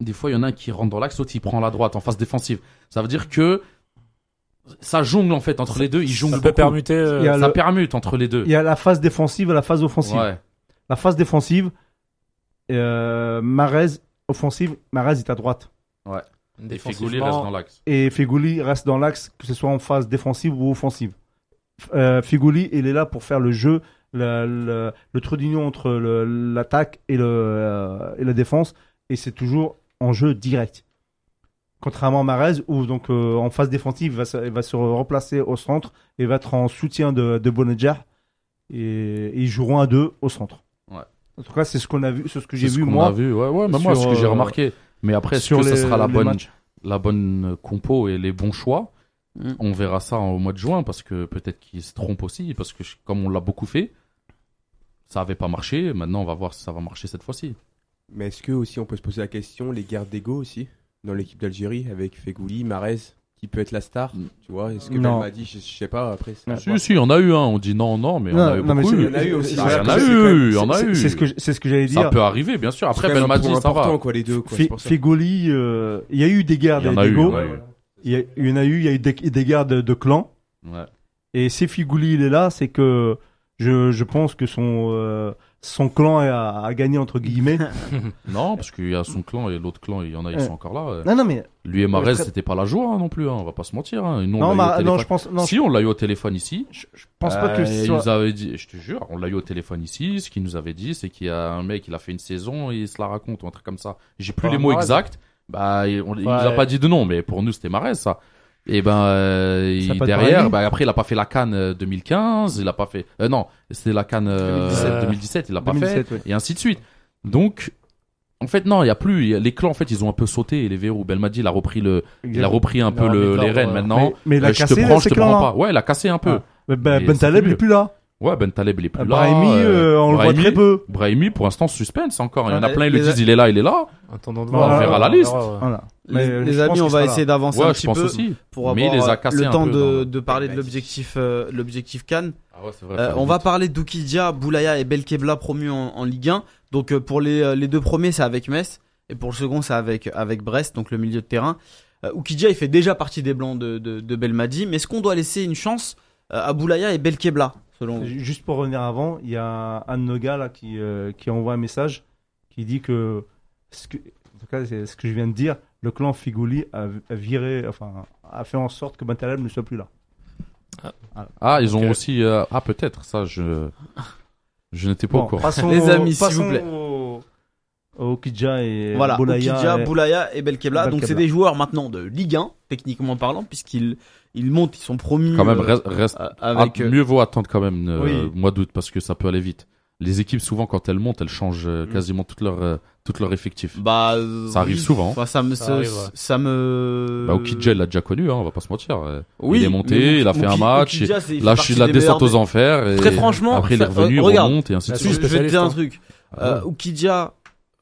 des fois, il y en a un qui rentre dans l'axe, l'autre il prend la droite en phase défensive. Ça veut dire que ça jongle en fait entre les deux. Il jongle ça peut permuter. euh, Il y a Ça le- permute entre les deux. Il y a la phase défensive et la phase offensive. Ouais. La phase défensive, euh, Marez offensive, Marez est à droite. Et reste dans l'axe. Et reste dans l'axe, que ce soit en phase défensive ou offensive. Euh, Figouli, il est là pour faire le jeu, le, le, le trait d'union entre l'attaque et, euh, et la défense, et c'est toujours en jeu direct. Contrairement à Marez, où donc euh, en phase défensive, il va, se, il va se replacer au centre et va être en soutien de, de Bonneger, et, et ils joueront à deux au centre. Ouais. En tout cas, c'est ce qu'on a vu, c'est ce que j'ai vu qu'on moi. a vu. Ouais, ouais, moi, sur, ce que j'ai euh, remarqué. Mais après, est-ce sur que sera la bonne, matchs. la bonne compo et les bons choix Mm. On verra ça au mois de juin parce que peut-être qu'ils se trompent aussi parce que comme on l'a beaucoup fait, ça avait pas marché. Maintenant, on va voir si ça va marcher cette fois-ci. Mais est-ce que aussi on peut se poser la question, les guerres d'ego aussi, dans l'équipe d'Algérie, avec Fegouli, Marez, qui peut être la star Mm. Tu vois, est-ce que Non. m'a dit, je, je sais pas, après. c'est à Si, si, on a eu un. On dit non, non, mais on a eu non, mais beaucoup. c'est- Il y en a eu aussi. Ah, il y en a eu, même- il y en a eu. C'est ce que je- c'est ce que j'allais Ça dire. peut arriver, bien sûr. Après, Belmadi, ça important, va. quoi, les deux. Quoi, ça. Euh, il y a eu des guerres Il y en a eu, d'ego. il y en a eu. Il y, a- eu, il y a eu des, guerres de, de clans. Ouais. Et si Figouli il est là, c'est que je, je pense que son, euh, son clan a, a gagné entre guillemets. Non, parce qu'il y a son clan et l'autre clan, il y en a, ils sont encore là. non, non, mais Lui et Marez, c'était pas la joie hein, non plus, hein, on va pas se mentir. Hein. Nous, non, ma- non, je pense, non, si, on l'a eu au téléphone ici. je, je pense pas que il soit- nous avait dit, je te jure, on l'a eu au téléphone ici. Ce qu'il nous avait dit, c'est qu'il y a un mec, il a fait une saison et il se la raconte ou un truc comme ça. J'ai plus les mots Marez. exacts. Bah, il, on- il nous a pas dit de nom, mais pour nous, c'était Marez, ça. Et ben euh, il- derrière, bah, après il a pas fait la Cannes euh, 2015, il a pas fait. euh, non, c'était la Cannes euh, 2017. 2017, il l'a pas fait 2017, ouais. et ainsi de suite. Donc, en fait, non, il y a plus. il y a- les clans, en fait, ils ont un peu sauté les verrous. Belmadi, il a repris le, il a repris un peu a le, les rênes maintenant. Mais, mais il a Euh, je cassé te prends, ces je te prends pas. Ouais, il a cassé un peu. Ah. Mais Ben, Ben Taleb il est plus là. Ouais, Ben Taleb, il est plus là. Brahimi, euh, euh, on le voit Brahimi- très peu. Brahimi, pour l'instant, suspense encore. Il y en a plein, ils le disent, il est là, il est là. Attendons de voir. on verra la liste. Voilà. Mais les amis, on va essayer là. d'avancer Ouais, un je petit pense peu aussi. pour Mais il avoir les a euh, cassés le un temps peu de, parler de l'objectif euh, l'objectif Cannes. Ah ouais, c'est vrai. Euh, faut on va parler d'Oukidia, Boulaya et Belkebla promus en, en Ligue 1. Donc euh, pour les, euh, les deux premiers, c'est avec Metz. Et pour le second, c'est avec, avec Brest, donc le milieu de terrain. Euh, Oukidia, il fait déjà partie des Blancs de, de, de Belmadi. Mais est-ce qu'on doit laisser une chance euh, à Boulaya et Belkebla, selon vous? Juste pour revenir avant, il y a un de nos gars là qui, euh, qui envoie un message qui dit que, ce que en tout cas, c'est ce que je viens de dire, le clan Figouli a, a viré, enfin, a fait en sorte que Bentaleb ne soit plus là. Ah, ils ont Ok. aussi. euh, Ah, peut-être. Ça, je. Je n'étais pas au Bon, courant. passons, Les amis, s'il passons vous plaît. Au, au Kidja et Voilà, Boulaya Oukidia, et- Boulaya et Belkebla. Donc Belkebla. c'est des joueurs maintenant de Ligue 1, techniquement parlant, puisqu'ils ils montent, ils sont promus Quand même, euh, reste. reste- avec... mieux vaut attendre quand même euh, Oui. mois d'août parce que ça peut aller vite. Les équipes, souvent, quand elles montent, elles changent euh, Mm. quasiment tout leur, euh, tout leur effectif. Bah, Ça arrive oui. souvent. Enfin, ça me, Ça ça, arrive, ouais. ça me. Bah, Okidja, il l'a déjà connu, hein, on va pas se mentir. Oui, il est monté, mais il a fait un match, Okidja, il Là, je suis la des descente aux enfers. Et Très franchement, Après, il est revenu, il regarde. remonte et ainsi de Je, suite. je vais te dire un truc. Ah Euh,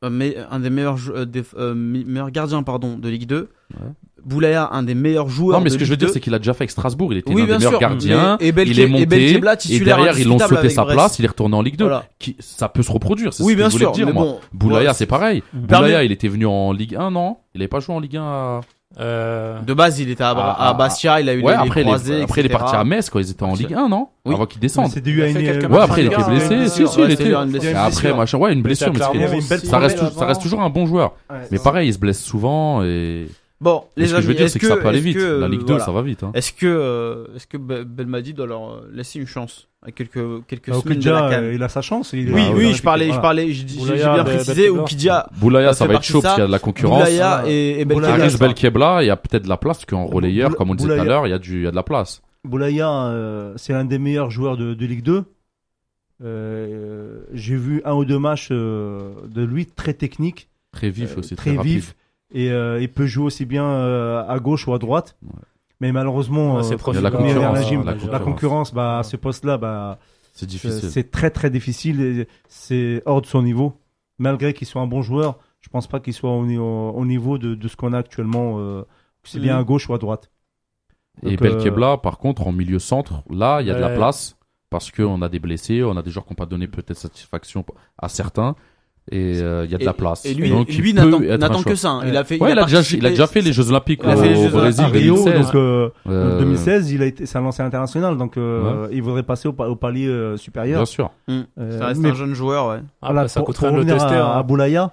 euh, mais- un des meilleurs, euh, des- euh, gardiens pardon, de Ligue 2. Ouais. Boulaya, un des meilleurs joueurs Non, mais de ce que je veux dire, 2. c'est qu'il a déjà fait avec Strasbourg. Il était Oui, bien des meilleurs sûr, gardiens. mais- et Belke- il est et monté. Et derrière, ils l'ont sauté sa Brest. place. Il est retourné en Ligue 2. Voilà. Qui, ça peut se reproduire. C'est Oui, ce que bien je voulais sûr. dire, mais moi. bon, Boulaya, c'est pareil. Boulaya, il était venu en Ligue 1, non? Il avait pas joué en Ligue 1 à... Euh, De base, il était à, Ah, à Bastia, il a eu Ouais, les, les après, il croisés, est, après il est parti à Metz quand ils étaient en Ligue 1, non? Oui. Avant qu'il Mais descende. C'est dû à une. euh, Ouais, après, il était un, blessé. Si, si, il ouais, était. c'est une blessure. Il y a une Et après, machin, ouais, une blessure. mais ça reste, Clermont, ça reste toujours un bon joueur. Ouais, Mais pareil, il se blesse souvent et. Bon, les ce que je veux amis, dire, est-ce c'est que ça peut aller est-ce vite. que, La Ligue 2, voilà. ça va vite. hein. Est-ce que, euh, est-ce que Be- Belmadi doit leur euh, laisser une chance à quelques quelques vrai. semaines de la il a sa chance. il- Oui, Ah, oui, je parlais, je parlais, j'ai bien précisé. Oukidia, Boulaya, ça va être chaud parce qu'il y a de la concurrence. Boulaya et, et Belkebla. Il y a peut-être de la place, parce qu'en relayeur, comme on disait tout à l'heure, il y a du, il y a de la place. Boulaya, euh, c'est un des meilleurs joueurs de, de Ligue 2. Euh, J'ai vu un ou deux matchs euh, de lui très technique, Très vif euh, aussi, très, vif, et euh, il peut jouer aussi bien euh, à gauche ou à droite. Ouais. Mais malheureusement, euh, c'est Il y a la concurrence. la bah, à ce poste-là, bah, C'est euh, difficile. c'est très très difficile. C'est hors de son niveau. Malgré qu'il soit un bon joueur, je pense pas qu'il soit au, ni- au- au niveau de, de ce qu'on a actuellement. Euh, c'est bien à gauche ou à droite. Et Belkebla, par contre, en milieu centre, là, il y a de la place parce qu'on a des blessés, on a des joueurs qui n'ont pas donné peut-être satisfaction à certains. Et euh, il y a de la place. Et lui, Donc, il lui n'attend que ça. hein. Il a fait. Ouais, il a, déjà, il a déjà fait les Jeux Olympiques Il a au, fait les au Jeux Brésil à Rio, 2016. donc euh, Euh, en 2016, il a été, c'est un lancé international, donc euh, il voudrait passer au, pa- au palier euh, supérieur. Bien sûr. Euh, Ça reste mais un jeune joueur, ouais. Après, voilà, ça pour, coûterait pour de le tester. à, hein. à Boulaya,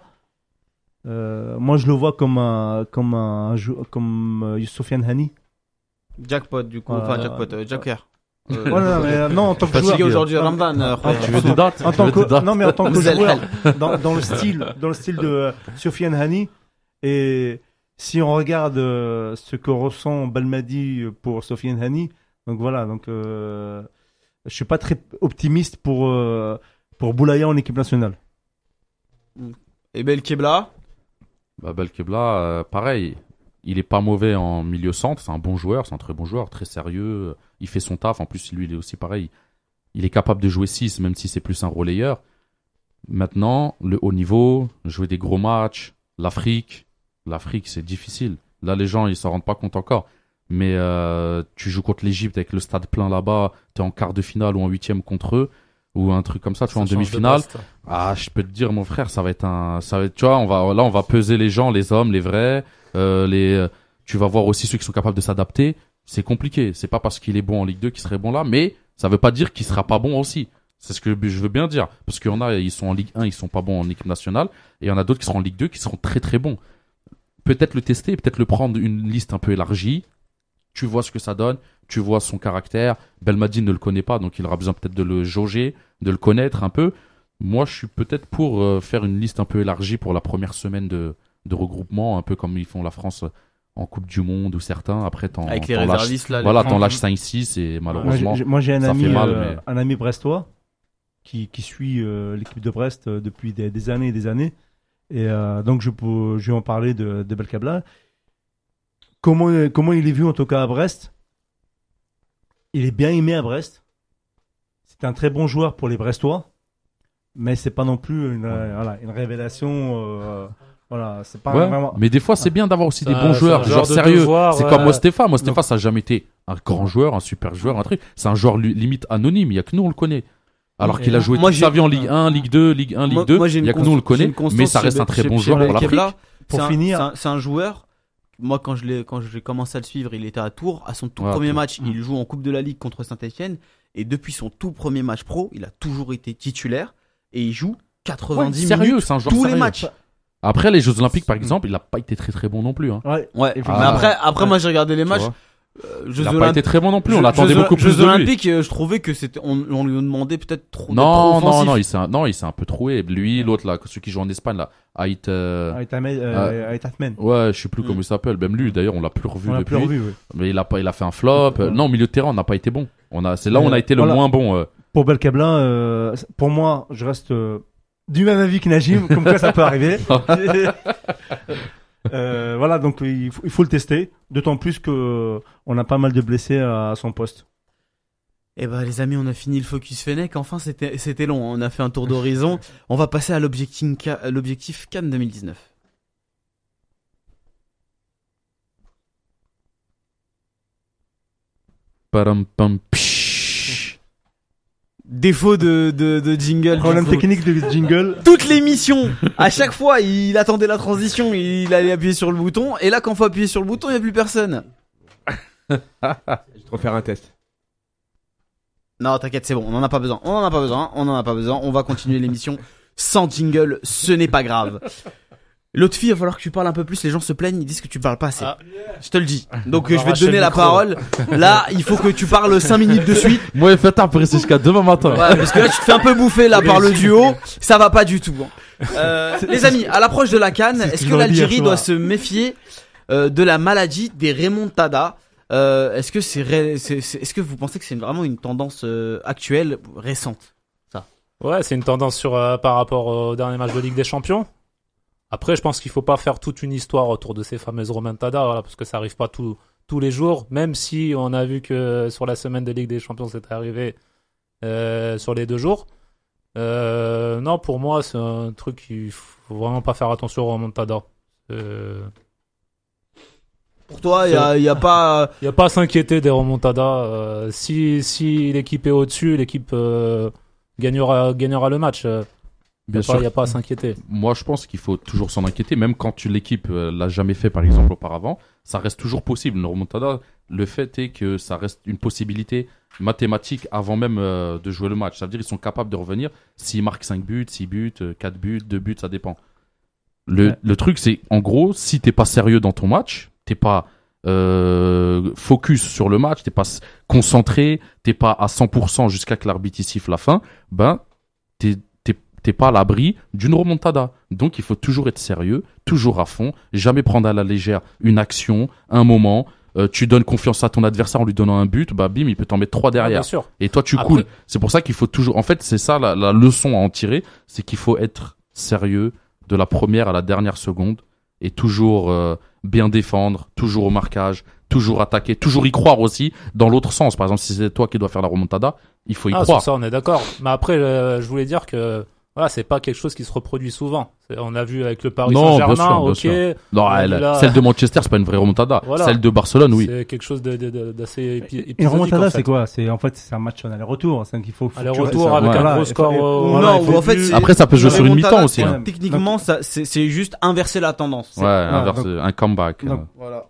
euh, moi je le vois comme un comme un comme Sofiane Hani. Jackpot, du coup. Euh, Enfin, jackpot, euh, Joker. Euh, non, mais, euh, non, en tant que Fatigué joueur. aujourd'hui, Non, Ramadan. euh, frère. Tu veux des dates En tant que, non, mais en tant que joueur, dans, dans le style, dans le style de euh, Sofiane Hani, et si on regarde euh, ce que ressent Balmadi pour Sofiane Hani, donc voilà, donc euh, je suis pas très optimiste pour euh, pour Boulaya en équipe nationale. Et Belkebla? Bah, Belkebla, euh, pareil. Il est pas mauvais en milieu centre. C'est un bon joueur. C'est un très bon joueur, très sérieux. Il fait son taf. En plus, lui, il est aussi pareil. Il est capable de jouer 6, même si c'est plus un relayeur. Maintenant, le haut niveau, jouer des gros matchs, l'Afrique. L'Afrique, c'est difficile. Là, les gens, ils s'en rendent pas compte encore. Mais euh, tu joues contre l'Égypte avec le stade plein là-bas. T'es en quart de finale ou en huitième contre eux. Ou un truc comme ça, tu vois, en de demi-finale. Ah, je peux te dire, mon frère, ça va être un, ça va être, tu vois, on va, là, on va peser les gens, les hommes, les vrais, euh, les, euh, tu vas voir aussi ceux qui sont capables de s'adapter. C'est compliqué. C'est pas parce qu'il est bon en Ligue 2 qu'il serait bon là, mais ça veut pas dire qu'il sera pas bon aussi. C'est ce que je veux bien dire. Parce qu'il y en a, ils sont en Ligue 1, ils sont pas bons en équipe nationale, et il y en a d'autres qui seront en Ligue 2 qui seront très très bons. Peut-être le tester, peut-être le prendre une liste un peu élargie. Tu vois ce que ça donne, tu vois son caractère. Belmadi ne le connaît pas, donc il aura besoin peut-être de le jauger, de le connaître un peu. Moi, je suis peut-être pour euh, faire une liste un peu élargie pour la première semaine de, de regroupement, un peu comme ils font la France en Coupe du Monde ou certains. Après, t'en Avec les t'en lâches, réservistes, là. les voilà, grands. t'en lâches 5-6 et Moi, malheureusement. j'ai- moi, j'ai un ça ami, fait mal, euh, mais- un ami brestois qui, qui suit euh, l'équipe de Brest euh, depuis des, des années et des années. Et euh, donc, je, peux, je vais en parler de, de Belkabla. Comment, comment il est vu en tout cas à Brest? Il est bien aimé à Brest. C'est un très bon joueur pour les Brestois, mais c'est pas non plus une, euh, voilà, une révélation. euh, voilà, c'est pas Ouais, vraiment. mais des fois, c'est bien d'avoir aussi des bons joueurs, des genre joueurs sérieux. devoir, C'est ouais. comme Mostefa. Mostefa, Donc- ça n'a jamais été un grand joueur, un super joueur, un truc. C'est un joueur li- limite anonyme. Il y a que nous, on le connaît. Alors qu'il a joué moi, toute sa vie en Ligue 1, Ligue 2, Ligue 1, Ligue Moi- 2. moi, j'ai il y a que nous, on le connaît. Mais ça reste un très bon joueur pour l'Afrique. Pour C'est finir- c'est un- c'est un joueur. Moi, quand je l'ai, quand j'ai commencé à le suivre, il était à Tours. À son tout Ouais, premier match, il joue en Coupe de la Ligue contre Saint-Etienne. Et depuis son tout premier match pro, il a toujours été titulaire. Et il joue 90 Ouais, sérieux, minutes un tous les matchs. Après, les Jeux Olympiques, par exemple, il n'a pas été très très bon non plus. Hein. Ouais, Ouais. Mais après, après, Ouais. moi, j'ai regardé les matchs. Euh, Il n'a pas été très bon non plus. On l'attendait Jeux- beaucoup plus Jeux de lui. Olympiques, euh, je trouvais que c'était, on, on lui demandait peut-être trop. Non, trop non, non, il s'est un, non, il s'est un peu troué. Lui, l'autre là, celui qui joue en Espagne là, Ait, euh, Ahmed- euh, avec Ahmed. ouais, je sais plus Mm. comment il s'appelle. Même lui, d'ailleurs, on l'a plus revu On l'a depuis. plus revu. ouais. Mais il a pas, il a fait un flop. Non, au milieu de terrain, on n'a pas été bon. On a, c'est là où on a été le moins bon. euh. Pour Belkabla, euh, pour moi, je reste euh, du même avis que Najim, comme quoi ça peut arriver. Euh, voilà, donc il faut, il faut le tester, d'autant plus que on a pas mal de blessés à, son poste. Eh ben les amis, on a fini le focus Fennec. Enfin, c'était c'était long. hein. On a fait un tour d'horizon. on va passer à l'objectif Ca- l'objectif Cannes 2019. Param, pam, psh. Défaut de de, de jingle. Problème technique de jingle. Toute l'émission, à chaque fois, il attendait la transition, il allait appuyer sur le bouton, et là, quand faut appuyer sur le bouton, il y a plus personne. Je vais te refaire un test. Non, t'inquiète, c'est bon, on en a pas besoin. On en a pas besoin, on en a pas besoin. On va continuer l'émission sans jingle, ce n'est pas grave. L'autre fille, il va falloir que tu parles un peu plus. Les gens se plaignent, ils disent que tu parles pas assez. Ah. Je te le dis. Donc On euh, je vais te donner la micro. parole. Là, il faut que tu parles 5 minutes de suite. Moi, faites un rester jusqu'à demain matin. Ouais, parce que là, tu te fais un peu bouffer là par le duo. Ça va pas du tout. hein. Euh, les amis, à l'approche de la Cannes, est-ce que que l'Algérie doit se méfier euh, de la maladie des remontadas euh, Est-ce que c'est, ré- c'est- est-ce que vous pensez que c'est vraiment une tendance euh, actuelle, récente? Ouais, c'est une tendance sur, euh, par rapport au dernier match de Ligue des Champions. Après, je pense qu'il faut pas faire toute une histoire autour de ces fameuses remontadas, voilà, parce que ça arrive pas tous tous les jours, même si on a vu que sur la semaine de Ligue des Champions, c'était arrivé euh, sur les deux jours. Euh, non, pour moi, c'est un truc qu'il faut vraiment pas faire attention aux remontadas. Euh, Pour toi, il y a, y a pas. Il n'y a pas à s'inquiéter des remontadas. Euh, si si l'équipe est au-dessus, l'équipe euh, gagnera, gagnera le match. Euh, Il Bien n'y sûr. pas- y a pas à s'inquiéter. Moi, je pense qu'il faut toujours s'en inquiéter, même quand l'équipe euh, l'a jamais fait, par exemple, auparavant, ça reste toujours possible. Une remontada, le fait est que ça reste une possibilité mathématique avant même euh, de jouer le match. Ça veut dire qu'ils sont capables de revenir s'ils marquent 5 buts, 6 buts, euh, 4 buts, 2 buts, ça dépend. Le, Ouais. le truc, c'est, en gros, si t'es pas sérieux dans ton match, t'es pas euh, focus sur le match, t'es pas concentré, t'es pas à 100% jusqu'à que l'arbitre siffle la fin, ben, t'es- pas à l'abri d'une remontada. Donc il faut toujours être sérieux, toujours à fond, jamais prendre à la légère une action, un moment. Euh, tu donnes confiance à ton adversaire en lui donnant un but, bah bim, il peut t'en mettre trois Ah, bien derrière. sûr. Et toi tu Après- coules. C'est pour ça qu'il faut toujours. En fait, c'est ça la, la leçon à en tirer, c'est qu'il faut être sérieux de la première à la dernière seconde et toujours euh, bien défendre, toujours au marquage, toujours attaquer, toujours y croire aussi dans l'autre sens. Par exemple, si c'est toi qui dois faire la remontada, il faut y Ah, croire. sur ça, on est d'accord. Mais après, euh, je voulais dire que voilà, c'est pas quelque chose qui se reproduit souvent. On a vu avec le Paris Saint-Germain, ok. sûr. Non, elle- là- celle de Manchester, c'est pas une vraie remontada. Voilà. Celle de Barcelone, oui. C'est quelque chose d'assez épi- épisodique. Une remontada, en fait. c'est quoi? C'est en fait c'est un match en aller-retour. C'est qu'il faut. faut que tu Aller-retour avec Ouais. un gros score. voilà, non, en fait, Après, ça peut jouer sur une mi-temps aussi. hein. Techniquement, ça, c'est juste inverser la tendance. Ouais, voilà, inverse, donc- un comeback. donc- euh. Voilà.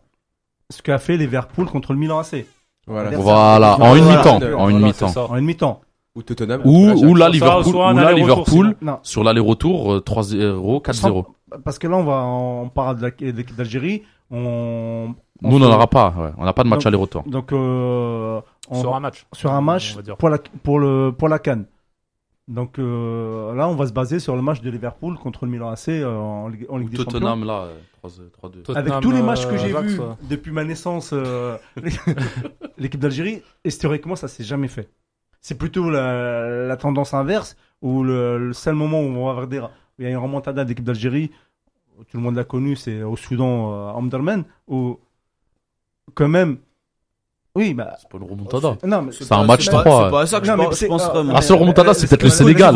ce qu'a fait Liverpool contre le Milan AC Voilà. En une mi-temps, en une mi-temps. en une mi-temps. Ou Tottenham. Ou, ou là. Liverpool, ou là, Liverpool, sur l'aller-retour, euh, 3-0, 4-0. parce que là on va on parle d'Algérie. On, on Nous, on n'en aura pas, ouais. On n'a pas de match aller-retour. Donc euh, on- Sur un match. sur un match pour la pour le pour la Cannes. Donc euh, là, on va se baser sur le match de Liverpool contre le Milan AC euh, en, Ligue- en Ligue des Champions. Tottenham, là, euh, 3-2. 3-2. Tottenham, Avec tous les matchs que euh, j'ai vus depuis ma naissance, euh, l'équipe d'Algérie, historiquement, ça s'est jamais fait. C'est plutôt la, la tendance inverse, où le, le seul moment où on va dire où il y a une remontada de l'équipe d'Algérie, tout le monde l'a connu, c'est au Soudan, euh, à Omdurman, où quand même, oui, bah, C'est pas une remontada. non, mais C'est un match pas- 3, C'est pas ça que je Non, pense- c'est- je pense euh, vraiment. Ah, sur le remontada, c'est peut-être le Sénégal.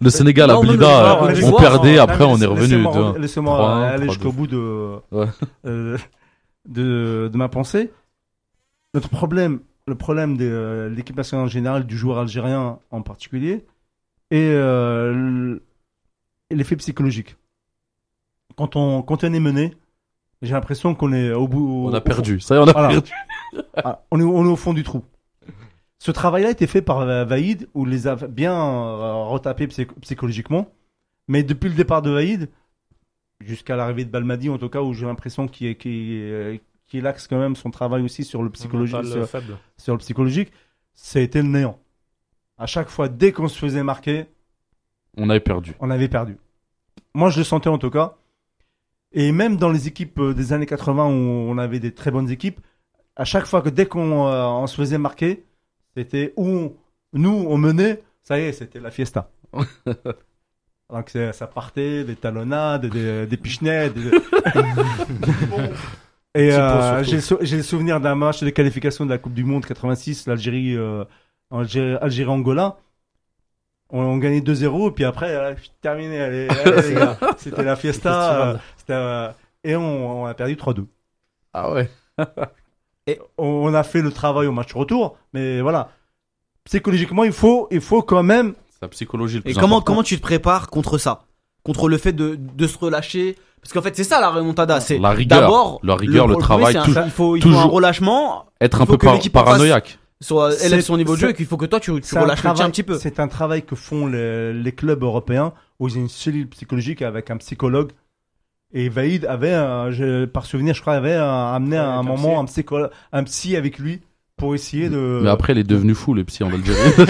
Le Sénégal, l'Ivoire, euh, on perdait, après on est revenu. Laissez-moi de- laissez-moi 3-1, aller 3-2. jusqu'au bout de, euh, de, de ma pensée. Notre problème, le problème de euh, l'équipe nationale en général, du joueur algérien en particulier, est euh, l'effet psychologique. Quand on, quand on est mené, j'ai l'impression qu'on est au bout. On a perdu. Ça y est, on a Voilà. perdu. Ah, on, est, on est au fond du trou. Ce travail-là a été fait par euh, Vaïd, où il les a bien retapés psy- psychologiquement. Mais depuis le départ de Vaïd, jusqu'à l'arrivée de Balmadi, en tout cas, où j'ai l'impression qu'il est- qu'il axe quand même son travail aussi sur le psychologique, sur, faible. sur le psychologique, été le néant. À chaque fois, dès qu'on se faisait marquer, On avait perdu. on avait perdu. Moi, je le sentais en tout cas. Et même dans les équipes euh, des années 80 où on avait des très bonnes équipes, à chaque fois que dès qu'on euh, on se faisait marquer, c'était où on- nous on menait, ça y est, c'était la fiesta. Donc ça partait des talonnades, des, des pichenets. des- Et euh, j'ai le sou- j'ai le souvenir d'un match de qualification de la Coupe du Monde 86, l'Algérie, euh, Algérie, Algérie-Angola. On, on gagnait 2-0 et puis après, euh, terminé, allez, allez, les gars. c'était la fiesta. Euh, euh, et on, on a perdu 3-2. Ah ouais. On, on a fait le travail au match retour, mais voilà. Psychologiquement, il faut, il faut quand même. C'est la psychologie le Et comment, important. comment tu te prépares contre ça? Contre le fait de, de se relâcher Parce qu'en fait, c'est ça la remontada. C'est La rigueur. d'abord La rigueur, le travail, c'est un- tou- il faut, il faut un toujours- relâchement, Être un peu par- paranoïaque. soit C'est- élève son niveau de jeu et qu'il faut que toi tu, tu un relâches le tien travail- un petit peu. C'est un travail que font les, les clubs européens où ils ont une cellule psychologique avec un psychologue. Et Vaïd avait, un- je- par souvenir, je crois, avait un- amené à un un moment un, psycholo- un psy avec lui pour essayer de. Mais après, il est devenu fou, le psy en Algérie.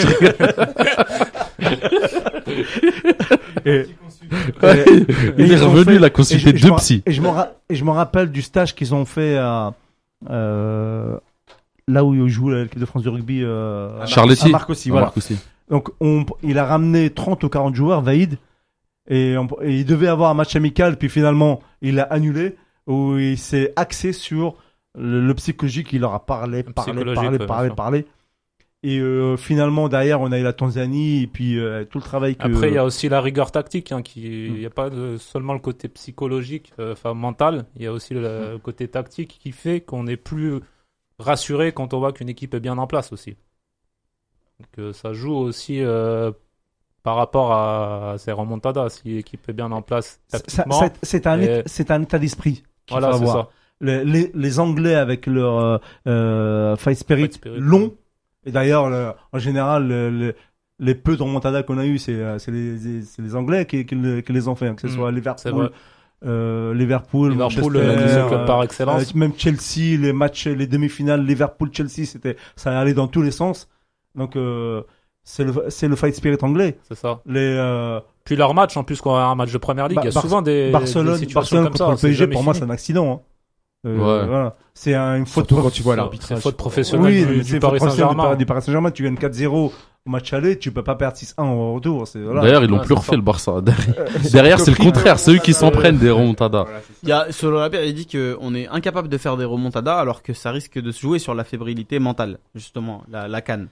Et- et- il est revenu, fait- il a Et consulté deux me- psys. Et je me ra- et je me rappelle du stage qu'ils ont fait à, euh, là où il joue l'équipe de France de rugby. Euh, à Charletti. À Marcoussi, voilà. Donc, on, il a ramené 30 ou 40 joueurs, Vaïd, et, on- et il devait avoir un match amical, puis finalement, il l'a annulé, où il s'est axé sur le, le psychologique, il leur a parlé, parlé, parlé, parlé, parlé. Et euh, finalement, derrière, on a eu la Tanzanie, et puis euh, tout le travail que... Après, il y a aussi la rigueur tactique. Hein, qui... Mm. Il n'y a pas de- seulement le côté psychologique, euh, enfin mental. Il y a aussi le, le côté tactique qui fait qu'on est plus rassuré quand on voit qu'une équipe est bien en place aussi. Donc, ça joue aussi par rapport à, ces remontadas. Si l'équipe est bien en place tactiquement, C'est un, Et- un état d'esprit qu'il voilà, faut c'est avoir. ça. Les, les, les Anglais avec leur fight spirit, Fight spirit, long. Et d'ailleurs, le- en général, le- le- les peu de remontadas qu'on a eu, c'est euh, les, les- Anglais qui, qui, qui les ont fait, hein, que ce Mm, soit Liverpool, euh, Liverpool, Liverpool, euh, le club par excellence. euh, même Chelsea, les matchs, les demi-finales, Liverpool-Chelsea, c'était ça allait dans tous les sens. Donc euh, c'est le c'est le fight spirit anglais. C'est ça. Les euh, Puis leur match, en plus, quand on a un match de première ligue, Bah, il y a souvent des, Barcelone, Barcelone comme contre ça. le PSG, pour moi, c'est un accident. hein. Euh, Ouais. voilà. C'est un- une faute. Surtout quand tu vois C'est l'arbitrage. faute professionnelle Oui, du, du c'est Paris Saint-Germain. Paris- du Paris Saint-Germain. Tu gagnes 4-0 au match aller, tu peux pas perdre 6-1 au retour. Voilà. D'ailleurs, ils l'ont Ouais, plus refait le Barça. Derrière, derrière, c'est le contraire. euh, C'est eux qui s'en euh, prennent des remontadas. Voilà. Il y a, selon la paire, il dit qu'on est incapable de faire des remontadas alors que ça risque de se jouer sur la fébrilité mentale, justement, la, la canne.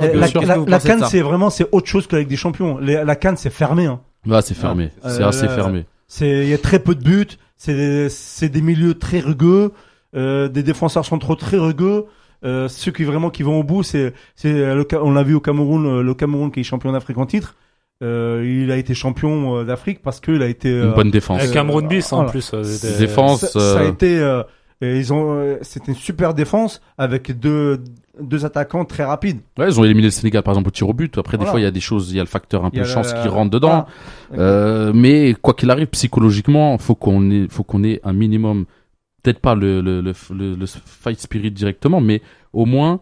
Euh, la, la- canne, c'est vraiment c'est autre chose que avec des champions. La canne, c'est fermé. Hein. Là, c'est fermé. Euh, C'est assez là, fermé. C'est il y a très peu de buts. C'est des, c'est des milieux très rugueux. Euh, des défenseurs centraux très rugueux. Euh, ceux qui vraiment qui vont au bout, c'est c'est on l'a vu au Cameroun, euh, le Cameroun qui est champion d'Afrique en titre. Euh, il a été champion euh, d'Afrique parce qu'il a été Une bonne défense. Avec Cameroun bis, en Voilà. plus. euh, Défense. ça, ça a été euh, et ils ont euh, c'était une super défense avec deux deux attaquants très rapides. Ouais, ils ont éliminé le Sénégal, par exemple, au tir au but. Après, des fois, il y a des choses, il y a le facteur un peu chance la- qui rentre dedans. Euh, mais quoi qu'il arrive, psychologiquement, faut qu'on ait, faut qu'on ait un minimum, peut-être pas le, le, le, le- le fight spirit directement, mais au moins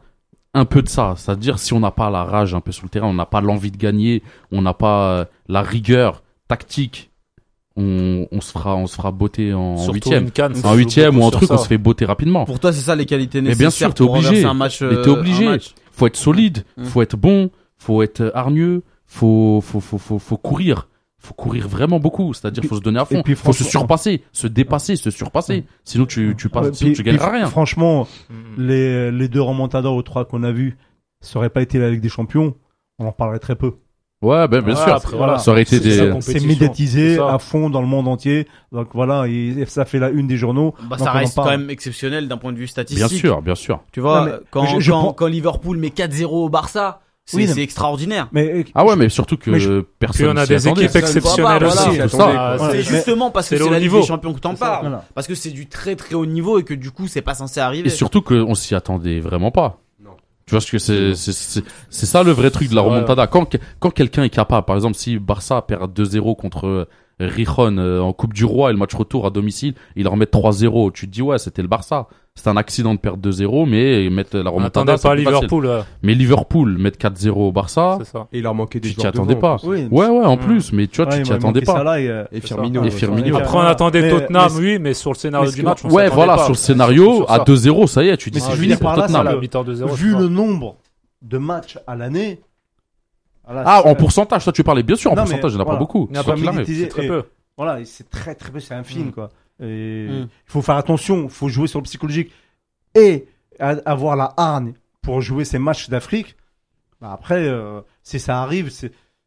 un peu de ça. C'est-à-dire, si on n'a pas la rage un peu sur le terrain, on n'a pas l'envie de gagner, on n'a pas euh, la rigueur tactique, on, on se fera, on se fera botter en huitième. En huitième ou en truc, on se fait botter rapidement. Pour toi, c'est ça les qualités Mais nécessaires bien sûr, t'es obligé. renverser un match. Mais euh, t'es obligé. un match. Faut être solide, Mm. faut être bon, faut être hargneux, faut, faut, faut, faut, faut courir. Faut courir vraiment beaucoup, c'est-à-dire faut se donner à fond, puis faut se franchement- surpasser, se dépasser, se surpasser. Sinon tu tu passes, Ouais, sinon puis- tu gagneras rien. Franchement, Mm. les, les deux remontadas aux trois qu'on a vus, ça aurait pas été la Ligue des Champions, on en parlerait très peu. Ouais, ben bien Ouais, sûr. après, voilà. Ça aurait été des. C'est médiatisé à fond dans le monde entier. Donc voilà, et, et ça fait la une des journaux. Bah, ça reste quand même exceptionnel d'un point de vue statistique. Bien sûr, bien sûr. Tu vois, Non, quand, je- je quand, prends- quand Liverpool met 4-0 au Barça, c'est Oui, extraordinaire. Mais Ah ouais, mais surtout que Mais je- personne. Puis on a des attendait. équipes exceptionnelles Voilà, aussi. Ouais. C'est c'est- justement parce que c'est la Ligue niveau. des Champions que t'en parles. Voilà. Parce que c'est du très très haut niveau et que du coup c'est pas censé arriver. Et surtout qu'on s'y attendait vraiment pas. Tu vois ce que c'est, c'est, ça le vrai truc de la remontada. Quand, quand quelqu'un est capable, par exemple, si Barça perd 2-0 contre Rijon euh, en Coupe du Roi et le match retour à domicile, il leur met 3-0. Tu te dis, ouais, c'était le Barça. C'est un accident de perdre 2-0, mais mettre la On remontada, pas facile. Liverpool, ouais, Mais Liverpool mettre 4-0 au Barça, c'est ça. Et il leur manquait des tu t'y joueurs attendais devant, pas. Oui. Ouais, ouais, en Mm. plus, mais tu vois, Ouais, tu t'y attendais pas. Salah et, euh, Et Firmino. Et. Firmino. Après, on attendait Mais- Tottenham, mais- oui, mais sur le scénario du match, on Ouais, voilà, pas. sur le scénario, à ça. 2-0, ça y est, tu dis Mais c'est si je fini dis pour par là, Tottenham. ça à le- mi-temps 2-0. vu le nombre de matchs à l'année. Voilà, Ah, c'est- en pourcentage, toi tu parlais bien sûr en Non, pourcentage, il n'y en a voilà. pas beaucoup. Il n'y pas. C'est très peu. Voilà, c'est très très peu, c'est un film Mm. quoi. Il Mm. faut faire attention, il faut jouer sur le psychologique et a- avoir la hargne pour jouer ces matchs d'Afrique. Bah, après, euh, si ça arrive,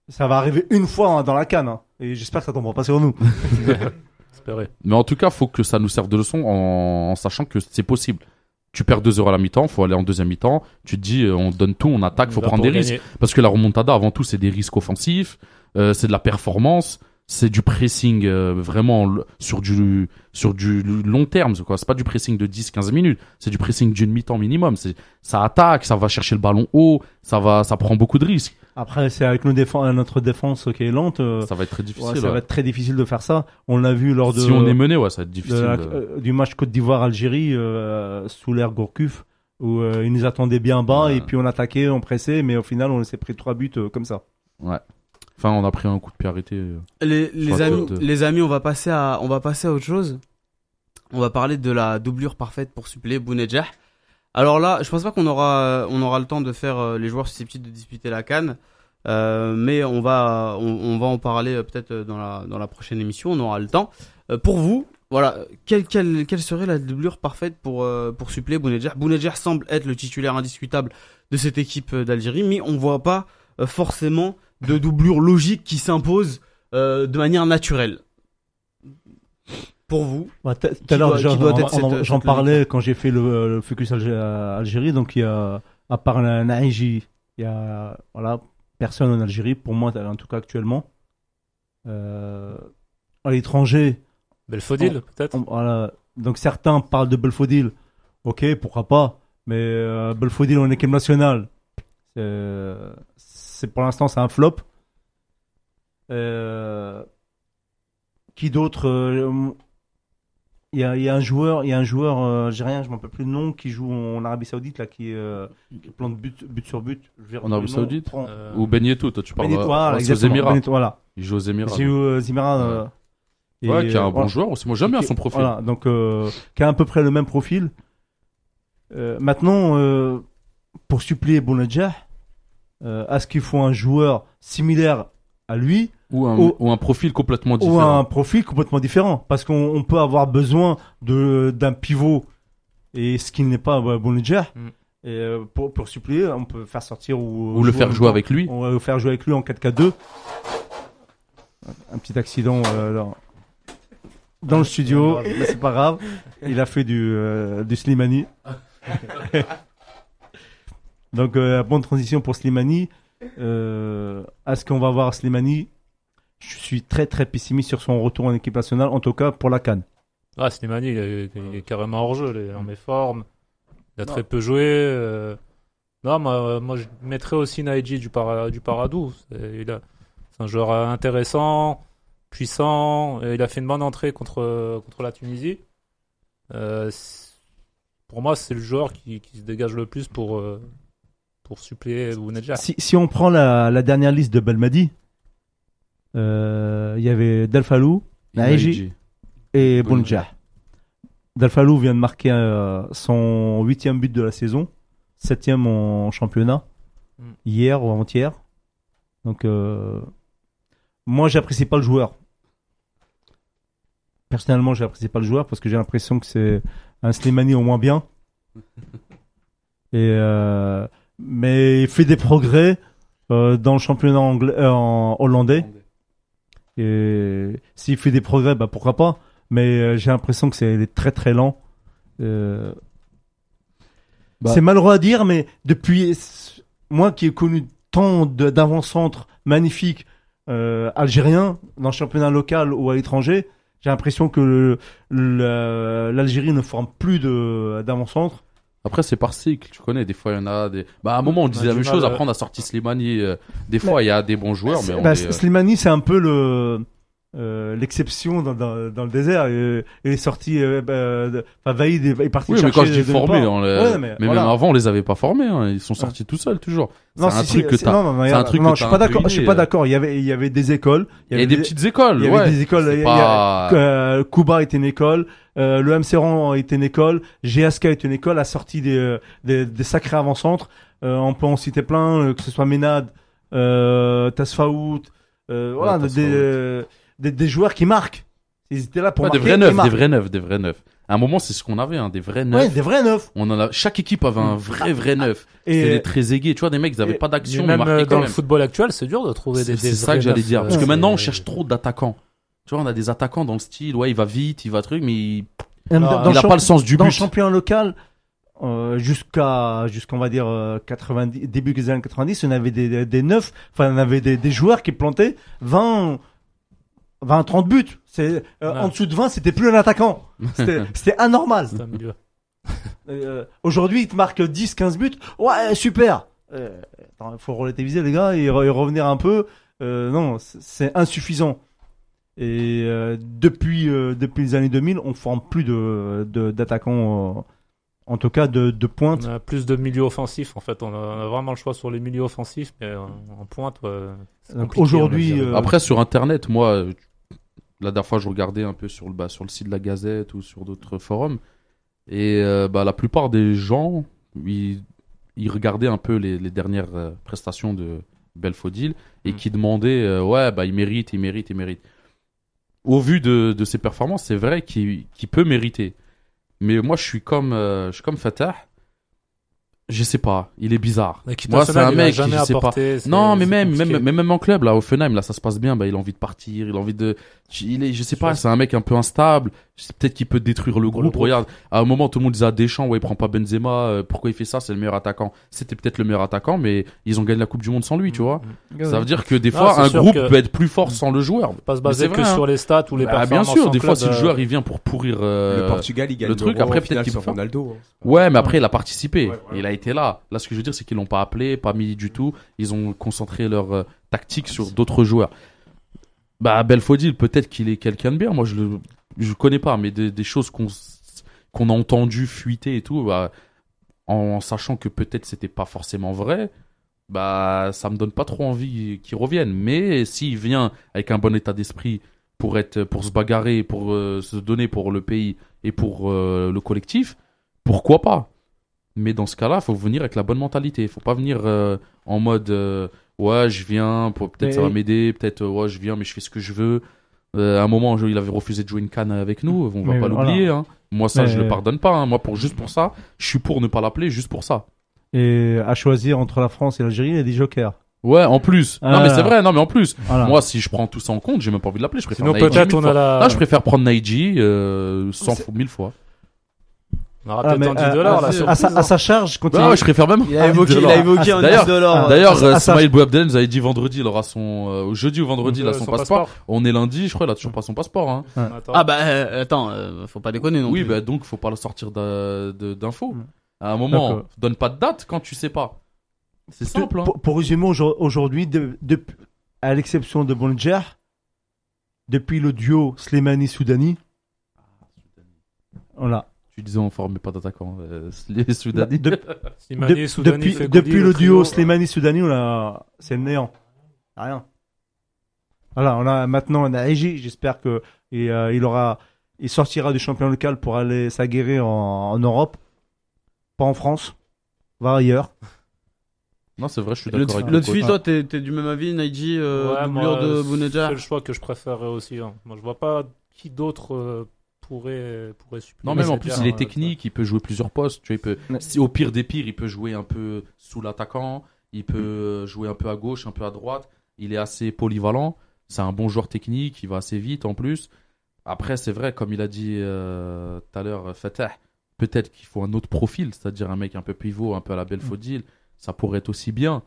ça va arriver une fois hein, dans la canne. hein. Et j'espère que ça tombera pas sur nous. Espérer. Mais en tout cas, faut que ça nous serve de leçon en, en sachant que c'est possible. Tu perds 2 heures à la mi-temps, faut aller en deuxième mi-temps. Tu te dis, euh, on donne tout, on attaque, faut Là, prendre des risques. Parce que la remontada, avant tout, c'est des risques offensifs, euh, c'est de la performance, c'est du pressing euh, vraiment sur du sur du long terme. Quoi C'est pas du pressing de 10-15 minutes, c'est du pressing d'une mi-temps minimum. C'est ça attaque, ça va chercher le ballon haut, ça va, ça prend beaucoup de risques. Après, c'est avec nos défense, notre défense qui est lente. euh, Ça va être très ouais, difficile. ça ouais. va être très difficile de faire ça. On l'a vu lors de, Si on est mené, ouais, ça va être de difficile. la- euh. euh, du match Côte d'Ivoire-Algérie euh, sous l'ère Gourcuff où euh, ils nous attendaient bien bas Ouais. et puis on attaquait, on pressait, mais au final on s'est pris trois buts euh, comme ça. Enfin, on a pris un coup de pied arrêté. euh. Les, les amis, faute de- les amis, on va passer à, on va passer à autre chose. On va parler de la doublure parfaite pour suppléer Bounedjah. Alors là, je pense pas qu'on aura, on aura le temps de faire euh, les joueurs susceptibles de disputer la canne. Euh, mais on va, on, on va en parler euh, peut-être euh, dans la, dans la prochaine émission, on aura le temps. Euh, pour vous, voilà, quelle, quelle, quelle serait la doublure parfaite pour, euh, pour suppléer Bounedjah Bounedjah semble être le titulaire indiscutable de cette équipe euh, d'Algérie, mais on voit pas euh, forcément de doublure logique qui s'impose euh, de manière naturelle. Pour vous, Ouais, tout à l'heure, j'en parlais quand j'ai fait le, le focus Algérie. Donc, il y a, à part la Naïji, il y a voilà, personne en Algérie, pour moi, en tout cas actuellement. Euh, à l'étranger, Belfodil, peut-être? voilà, donc certains parlent de Belfodil. Ok, pourquoi pas. Mais euh, Belfodil en équipe nationale, c'est, pour l'instant, c'est un flop. Euh, qui d'autre euh, Il y a, il y a un joueur, il y a un joueur euh, algérien, je m'en rappelle plus le nom, qui joue en Arabie Saoudite là, qui, qui plante but, but sur but. En Arabie nom. Saoudite Ou Ben Yedder, toi tu parles. Benito, voilà, aux Émirats. Benito, voilà. Il joue aux Émirats. C'est aux Émirats. Ouais, qui est un bon voilà. joueur aussi. Moi j'aime bien son profil. Voilà, donc qui a à peu près le même profil. Maintenant, pour suppléer Bounedjah, euh, est-ce qu'il faut un joueur similaire à lui Ou un, Ou- ou un profil complètement ou différent. un profil complètement différent Parce qu'on on peut avoir besoin de d'un pivot et ce qui n'est pas euh, Bounedjah. Mm. Et euh, pour, pour suppléer, on peut faire sortir ou, Ou le faire jouer avec lui. On va le faire jouer avec lui en 4-4-2. Un petit accident euh, dans, dans le studio, mais c'est pas grave. Il a fait du, euh, du Slimani. Donc, euh, bonne transition pour Slimani. Euh, Est-ce qu'on va voir Slimani? Je suis très très pessimiste sur son retour en équipe nationale, en tout cas pour la Cannes. Ah, Slimani, il est, il est carrément hors jeu, il est en méforme. Il a très peu joué. euh. Non, moi, moi je mettrais aussi Naïji du, para, du Paradou. C'est il a- c'est un joueur intéressant, puissant. et il a fait une bonne entrée contre, contre la Tunisie. Euh, pour moi, c'est le joueur qui, qui se dégage le plus pour, euh, pour suppléer Bounedjah. Si, si on prend la, la dernière liste de Belmadi, euh, il y avait Delfalou Naïji. Naïji. et Bounedjah. Delfalou vient de marquer euh, son huitième but de la saison, septième en championnat, Mm. hier ou avant-hier. Donc, euh, moi, j'apprécie pas le joueur. Personnellement, j'apprécie pas le joueur parce que j'ai l'impression que c'est un Slimani au moins bien. Et euh, mais il fait des progrès euh, dans le championnat anglais, euh, en hollandais. Et s'il fait des progrès, bah pourquoi pas. Mais euh, j'ai l'impression que c'est très très lent. Bah- C'est malheureux à dire, mais depuis moi qui ai connu tant d'avant-centres magnifiques euh, algériens dans le championnat local ou à l'étranger, j'ai l'impression que l'Algérie ne forme plus de d'avant-centre. Après, c'est par cycle, tu connais. Des fois, il y en a des. Bah, à un moment, on disait la du même chose. euh. Après, on a sorti Slimani. euh, Des fois, il y a des bons joueurs, mais on Bah, euh, Slimani, c'est un peu le euh, l'exception dans, dans, dans le désert. Et, il est sorti, euh, bah, enfin Vaïd est, est parti Oui, le mais quand je chercher dis formé, on les- Ouais, mais, mais voilà. même avant, on les avait pas formés. hein. Ils sont sortis tout seuls, toujours. Non, c'est un si, truc que t'as- non, non, un truc non, que je suis pas d'accord. Je suis pas d'accord. Il y avait, il y avait des écoles. Il y a des des- petites écoles, Il y avait ouais. des écoles. Il y a- pas- euh, Kuba était une école, euh, le MC Ran était une école, GSK était une école, a sorti des, euh, des, des sacrés avant-centres. Euh, on peut en citer plein, euh, que ce soit Ménade, euh, Tasfaout, euh, voilà, des, des, des joueurs qui marquent. Ils étaient là pour Ouais, des marquer. vrais neufs, des vrais neufs, des vrais neufs. À un moment, c'est ce qu'on avait, hein, des vrais neufs. Ouais, des vrais neufs. On en a, chaque équipe avait un vrai, vrai neuf. Et C'était très aigués, tu vois, des mecs, ils avaient pas d'action, même marquaient euh, dans le football actuel, c'est dur de trouver des, C'est des c'est ça vrais que j'allais dire. Parce euh, que maintenant, on cherche trop d'attaquants. Tu vois, on a des attaquants dans le style, ouais, il va vite, il va truc, mais il, Ah, dans il le a champ- pas le sens du dans le but. championnat local, euh, jusqu'à, jusqu'on va dire euh, 90, début des années 90, on avait des, des, des neufs, enfin on avait des, des joueurs qui plantaient 20, 20, 30 buts. C'est euh, Ouais. en dessous de 20, c'était plus un attaquant. C'était, c'était anormal. c'est un milieu. Euh, aujourd'hui, il te marque 10, 15 buts. Ouais, super. Euh, attends, faut relativiser les gars et, re- et revenir un peu. Euh, non, c'est- insuffisant. Et euh, depuis euh, depuis les années 2000, on forme plus de de- d'attaquants, euh, en tout cas de, de pointe. On a plus de milieux offensifs en fait. On a, on a vraiment le choix sur les milieux offensifs, mais en, en pointe. aujourd'hui, euh, Après, sur Internet, moi, la dernière fois, je regardais un peu sur le, bah, sur le site de la Gazette ou sur d'autres forums. Et euh, bah, la plupart des gens, ils, ils regardaient un peu les, les dernières euh, prestations de Belfodil et Mm. qui demandait euh, ouais bah il mérite, il mérite, il mérite. Au vu de, de ses performances, c'est vrai qu'il qu'il peut mériter. Mais moi je suis comme euh, je suis comme Fatah. Je sais pas, il est bizarre. Moi, c'est un mec, jamais je sais pas. Non, mais même, même, mais même en club, là, Offenheim, là, ça se passe bien. Bah, il a envie de partir, il a envie de, il est, je sais pas, c'est un mec un peu instable. C'est Peut-être qu'il peut détruire le groupe. le groupe. Regarde, à un moment, tout le monde disait à Deschamps, ouais, il prend pas Benzema, euh, pourquoi il fait ça? C'est le meilleur attaquant. C'était peut-être le meilleur attaquant, mais ils ont gagné la Coupe du Monde sans lui, tu vois. Ça veut dire que des fois, un sûr groupe que- peut être plus fort sans le joueur. Pas se baser que vrai, hein. sur les stats ou les Bah, bien performances sûr, en des fois, si le euh, joueur, il vient pour pourrir, euh, le Portugal, il gagne le truc, après, peut-être qu'il peut faire- Ronaldo. hein. Ouais, mais après, il a participé. Ouais. Il a été là. Là, ce que je veux dire, c'est qu'ils l'ont pas appelé, pas mis du tout. Ils ont concentré leur euh, tactique sur d'autres joueurs. Bah, Belfodil, peut-être qu'il est quelqu'un de bien. Moi, je le, je connais pas, mais des, choses qu'on, qu'on a entendues fuiter et tout, bah, en sachant que peut-être c'était pas forcément vrai, bah, ça me donne pas trop envie qu'il revienne. Mais s'il vient avec un bon état d'esprit pour être, pour se bagarrer, pour euh, se donner pour le pays et pour euh, le collectif, pourquoi pas? Mais dans ce cas-là, faut venir avec la bonne mentalité. Faut pas venir euh, en mode ouais, je viens, pour- peut-être Mais- ça va m'aider, peut-être euh, ouais, je viens, mais je fais ce que je veux. Euh, à un moment, il avait refusé de jouer une canne avec nous. On va Mais pas voilà. l'oublier. Hein. Moi, ça, Mais- je le pardonne pas. hein. Moi, pour juste pour ça, je suis pour ne pas l'appeler, juste pour ça. Et à choisir entre la France et l'Algérie, il y a des jokers. Ouais, en plus. Ah. Non, mais c'est vrai. Non, mais en plus, Voilà. moi, si je prends tout ça en compte, j'ai même pas envie de l'appeler. Je préfère Sinon, Naïji on a la. Ah, je préfère prendre Naïji euh, 100 C'est- fois, mille fois. On aura Ah, peut-être mais un 10 à- dollars à, là. à sa, à hein. sa charge, quand Bah, ouais, je préfère même. Il a évoqué, il a évoqué un D'ailleurs- 10 dollars. D'ailleurs, à- euh, sa- Smaïl Bouabdel nous avait dit vendredi, il aura son, euh, jeudi ou vendredi, il a Euh, son, passeport. On est lundi, je crois, il a toujours pas son passeport, hein. Ah bah euh, attends, euh, faut pas déconner non Oui, plus. bah, donc, faut pas le sortir d'infos. À un moment, donne pas de date quand tu sais pas. C'est simple, hein. Pour, pour résumer, aujourd- aujourd'hui, de, de- à l'exception de Bonjer, depuis le duo Slimani-Soudani, voilà. Tu disais, on formait pas d'attaquant, euh, les Soudani. De- Slimani, de- Soudani, depuis, le duo Slimani-Soudani, on a, c'est le néant. Rien. Voilà, on a maintenant on a Egi, j'espère que et, euh, il aura, il sortira du champion local pour aller s'aguerrir en, en Europe, pas en France, va ailleurs. Non, c'est vrai, je suis Le d'accord avec le L'autre fille, toi, t'es t'es du même avis, Naiji, euh, Ouais, doublure moi, de C'est Bounedjah le choix que je préférerais aussi. hein. Moi, je vois pas qui d'autre euh, pourrait, pourrait suppléer. Non, même en plus, il est euh, technique, il peut jouer plusieurs postes. Tu vois, il peut, Ouais. si, au pire des pires, il peut jouer un peu sous l'attaquant, il peut euh, jouer un peu à gauche, un peu à droite. Il est assez polyvalent. C'est un bon joueur technique, il va assez vite en plus. Après, c'est vrai, comme il a dit euh, tout à l'heure, Fatah, peut-être qu'il faut un autre profil, c'est-à-dire un mec un peu pivot, un peu à la Belfodil. Ça pourrait être aussi bien.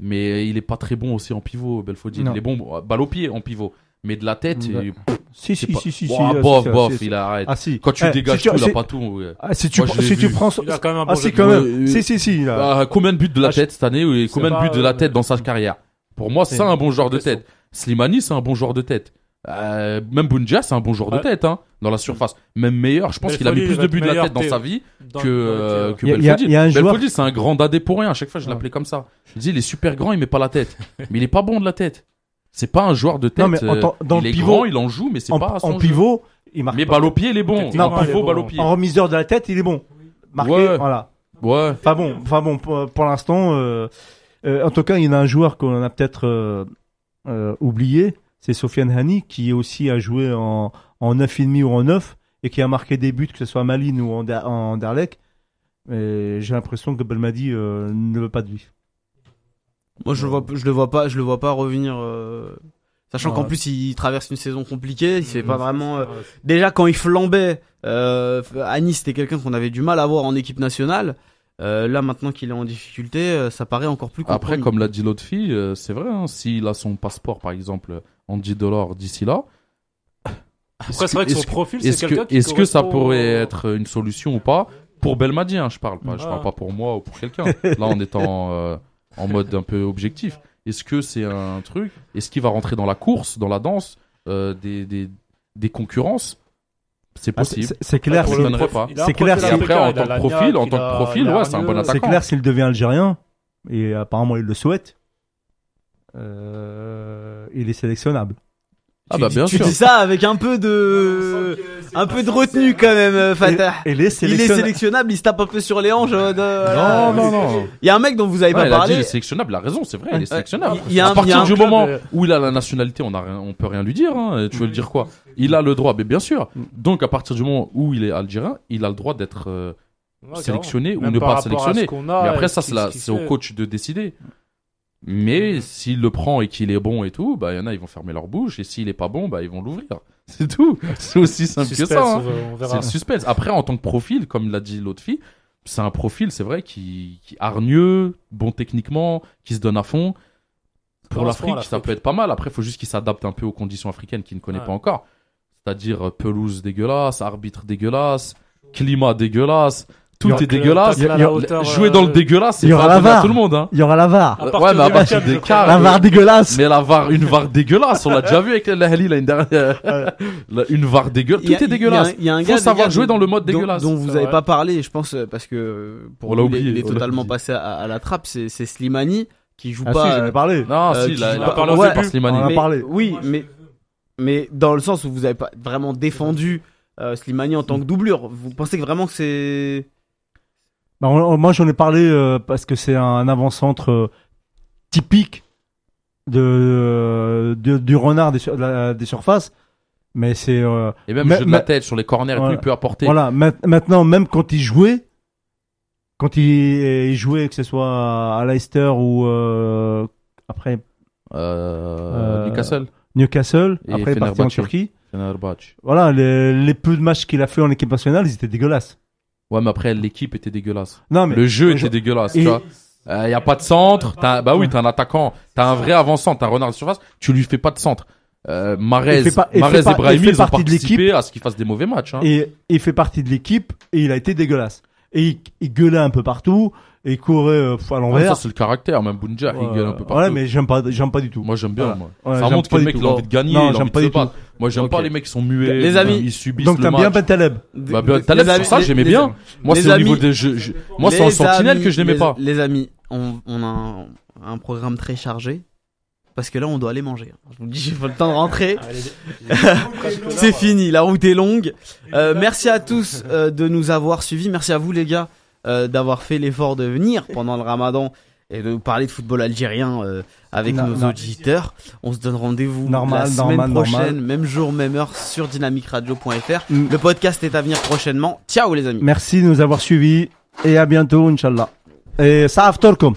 Mais il est pas très bon aussi en pivot, Belfodil. Non. Il est bon, euh, balle au pied en pivot. Mais de la tête, Ouais. il- Si, c'est si, pas- si, si, si, Ouah, si, bof, si, bof, si, si. il arrête. Ah si. Quand tu Eh, dégages si tu- tout, il a si- pas tout. ouais. Ah, si tu, Moi, si tu prends, Il a quand même un ah si quand même, Euh, si si si là. Ah, combien de buts de la Ah, tête cette année et combien de buts de la euh, tête dans sa carrière? Pour moi, c'est un bon joueur de tête. Slimani, c'est un bon joueur de tête. Euh, même Bunja, c'est un bon joueur de tête hein, dans la surface. Même meilleur, je pense qu'il a mis plus de buts de la tête dans sa vie Dans- que, euh, que a- a- Belfodil. a Belfodil, c'est un grand dadé pour rien. À chaque fois, je Ouais. l'appelais comme ça. Je dis, il est super grand, il met pas la tête. mais il est pas bon de la tête. C'est pas un joueur de tête. Non, mais en euh, tant- dans il le est pivot, grand, il en joue, mais c'est En, pas son en jeu. pivot, il marque. Mais pas. balle au pied, il est bon. Effectivement, En pivot, bon. balle au pied. En remiseur de la tête, il est bon. Marqué, Ouais. voilà. Ouais. Enfin bon, enfin bon, pour, pour l'instant, euh, euh, en tout cas, il y en a un joueur qu'on a peut-être euh, euh, oublié, c'est Sofiane Hani, qui aussi a joué en, en 9,5 ou en 9, et qui a marqué des buts, que ce soit à Malines ou en. Et J'ai l'impression que Belmadi euh, ne veut pas de lui. Moi, je le vois, je le vois pas, je le vois pas revenir. euh, Sachant Ouais. qu'en plus, il traverse une saison compliquée. Il fait Mhm. pas vraiment. euh, Ouais, Déjà, quand il flambait, euh, à Nice, c'était quelqu'un qu'on avait du mal à voir en équipe nationale. Euh, là, maintenant qu'il est en difficulté, ça paraît encore plus Après, compromis. comme l'a dit l'autre fille, c'est vrai, hein, s'il a son passeport, par exemple, en 10 dollars d'ici là. Après, c'est vrai que son est-ce profil, c'est Est-ce quelqu'un que, qui est-ce que ça pourrait au- être une solution ou pas Pour Belmadi, hein, je parle pas. Je Ah. parle pas pour moi ou pour quelqu'un. Là, en étant euh, en mode un peu objectif. Est-ce que c'est un truc Est-ce qu'il va rentrer dans la course, dans la danse euh, des, des, des concurrences? C'est Ah, c'est- possible. c'est- C'est clair, c'est- clair, c'est- après, en tant que profil, en tant que profil, ouais, c'est un bon attaquant. c'est clair s'il devient algérien, et apparemment il le souhaite, euh, il est sélectionnable. Ah tu, bah dis- bien tu sûr. dis ça avec un peu de, un peu de retenue quand même, euh, Fatah. Et, et les Il est sélectionnable, il se tape un peu sur les hanches. euh, de- Non, non, non. Il y a un mec dont vous avez Ouais, pas il a dit parlé. il est sélectionnable, il a raison, c'est vrai, il est sélectionnable. Il y a un- à partir il y a un du club, moment euh, où il a la nationalité, on a rien, on peut rien lui dire. Hein. Tu veux le dire quoi? Il a le droit, mais bien sûr. Donc à partir du moment où il est algérien, il a le droit d'être euh, Ouais, sélectionné ou ne pas sélectionné. mais et après ça, c'est la- au coach de décider. Mais s'il le prend et qu'il est bon et tout, bah il y en a ils vont fermer leur bouche et s'il est pas bon, bah ils vont l'ouvrir. C'est tout. C'est aussi simple que ça. hein. C'est le suspense. Après, en tant que profil, comme l'a dit l'autre fille, c'est un profil, c'est vrai, qui, qui hargneux, bon techniquement, qui se donne à fond. Pour l'Afrique, ça peut être pas mal. Après, il faut juste qu'il s'adapte un peu aux conditions africaines qu'il ne connaît Ouais. pas encore. C'est-à-dire euh, pelouse dégueulasse, arbitre dégueulasse, climat dégueulasse, tout Il y aura- est dégueulasse. a- hauteur, Jouer euh, dans le dégueulasse, c'est il y aura pas donné à tout le monde. Hein. Il y aura la VAR. À Ouais, mais à partir 24, des cas, La euh, VAR dégueulasse. Mais la VAR, une VAR dégueulasse, on l'a déjà vu avec l'Ahli l'année dernière. La- une VAR dégueulasse, Il y a- tout est dégueulasse. Il y a, il y a un Faut savoir jouer dans le mode dégueulasse. Dont, vous avez pas parlé, je pense, euh, parce que euh, pour On l'a lui, il est- totalement passé à, à la trappe. C'est c'est Slimani qui joue Ah si, pas. j'en ai parlé. Non, Euh, si, il pas- a parlé ouais, début. Slimani. On en a parlé. Oui, mais mais dans le sens où vous avez pas vraiment défendu euh, Slimani en tant que doublure. Vous pensez que vraiment que c'est Bah, on- moi, j'en ai parlé euh, parce que c'est un avant-centre euh, typique de, de- du renard des, sur- de la- des surfaces. Mais c'est euh, Et même le jeu de la tête sur les corners, et tout, Voilà. il peut apporter. voilà. ma- maintenant, même quand il jouait, quand il, il jouait, que ce soit à Leicester ou euh, après Euh, Newcastle, Newcastle, Et après il est parti en. Turquie. Voilà, les, les peu de matchs qu'il a fait en équipe nationale, ils étaient dégueulasses. Ouais, mais après, l'équipe était dégueulasse. Non, mais Le jeu je- était dégueulasse, Et- tu vois. Il y a pas de centre. T'as, bah oui, t'as un attaquant. T'as un vrai avant-centre, un renard de surface. Tu lui fais pas de centre. Euh, Marez, il Marez et Brahimi, ils ont participé à ce qu'il fasse des mauvais matchs. Hein. et il fait partie de l'équipe et il a été dégueulasse. Et il, il gueulait un peu partout et il courait euh, à Ouais, l'envers. ça, c'est le caractère. Même Bunja, il gueule un peu partout. Ouais, mais j'aime pas, j'aime pas du tout. Moi, j'aime bien, Voilà. moi. Ouais, ça j'aime montre que pas le du mec, tout. il a envie de gagner, Non, il a j'aime envie pas de du se battre. Moi, j'aime Ok. pas les mecs qui sont muets. Les amis, Ils subissent Donc le t'aimes bien match. Ben Taleb. Bah, Ben Taleb, sur ça, j'aimais bien. Moi, c'est au niveau des jeux. je- Moi, c'est en Les sentinelle que je n'aimais pas. Les amis, on, on a un, un programme très chargé. Parce que là, on doit aller manger. Je vous le dis, j'ai pas le temps de rentrer. L'heure. C'est fini, la route est longue. Euh, merci à tous euh, de nous avoir suivis. Merci à vous les gars euh, d'avoir fait l'effort de venir pendant le ramadan et de nous parler de football algérien euh, avec Non, nos non. auditeurs. On se donne rendez-vous la semaine normal, prochaine, normal. même jour, même heure sur dynamicradio.fr. Mm. Le podcast est à venir prochainement. Ciao les amis. Merci de nous avoir suivis et à bientôt, Inch'Allah. Et ça, aftercom.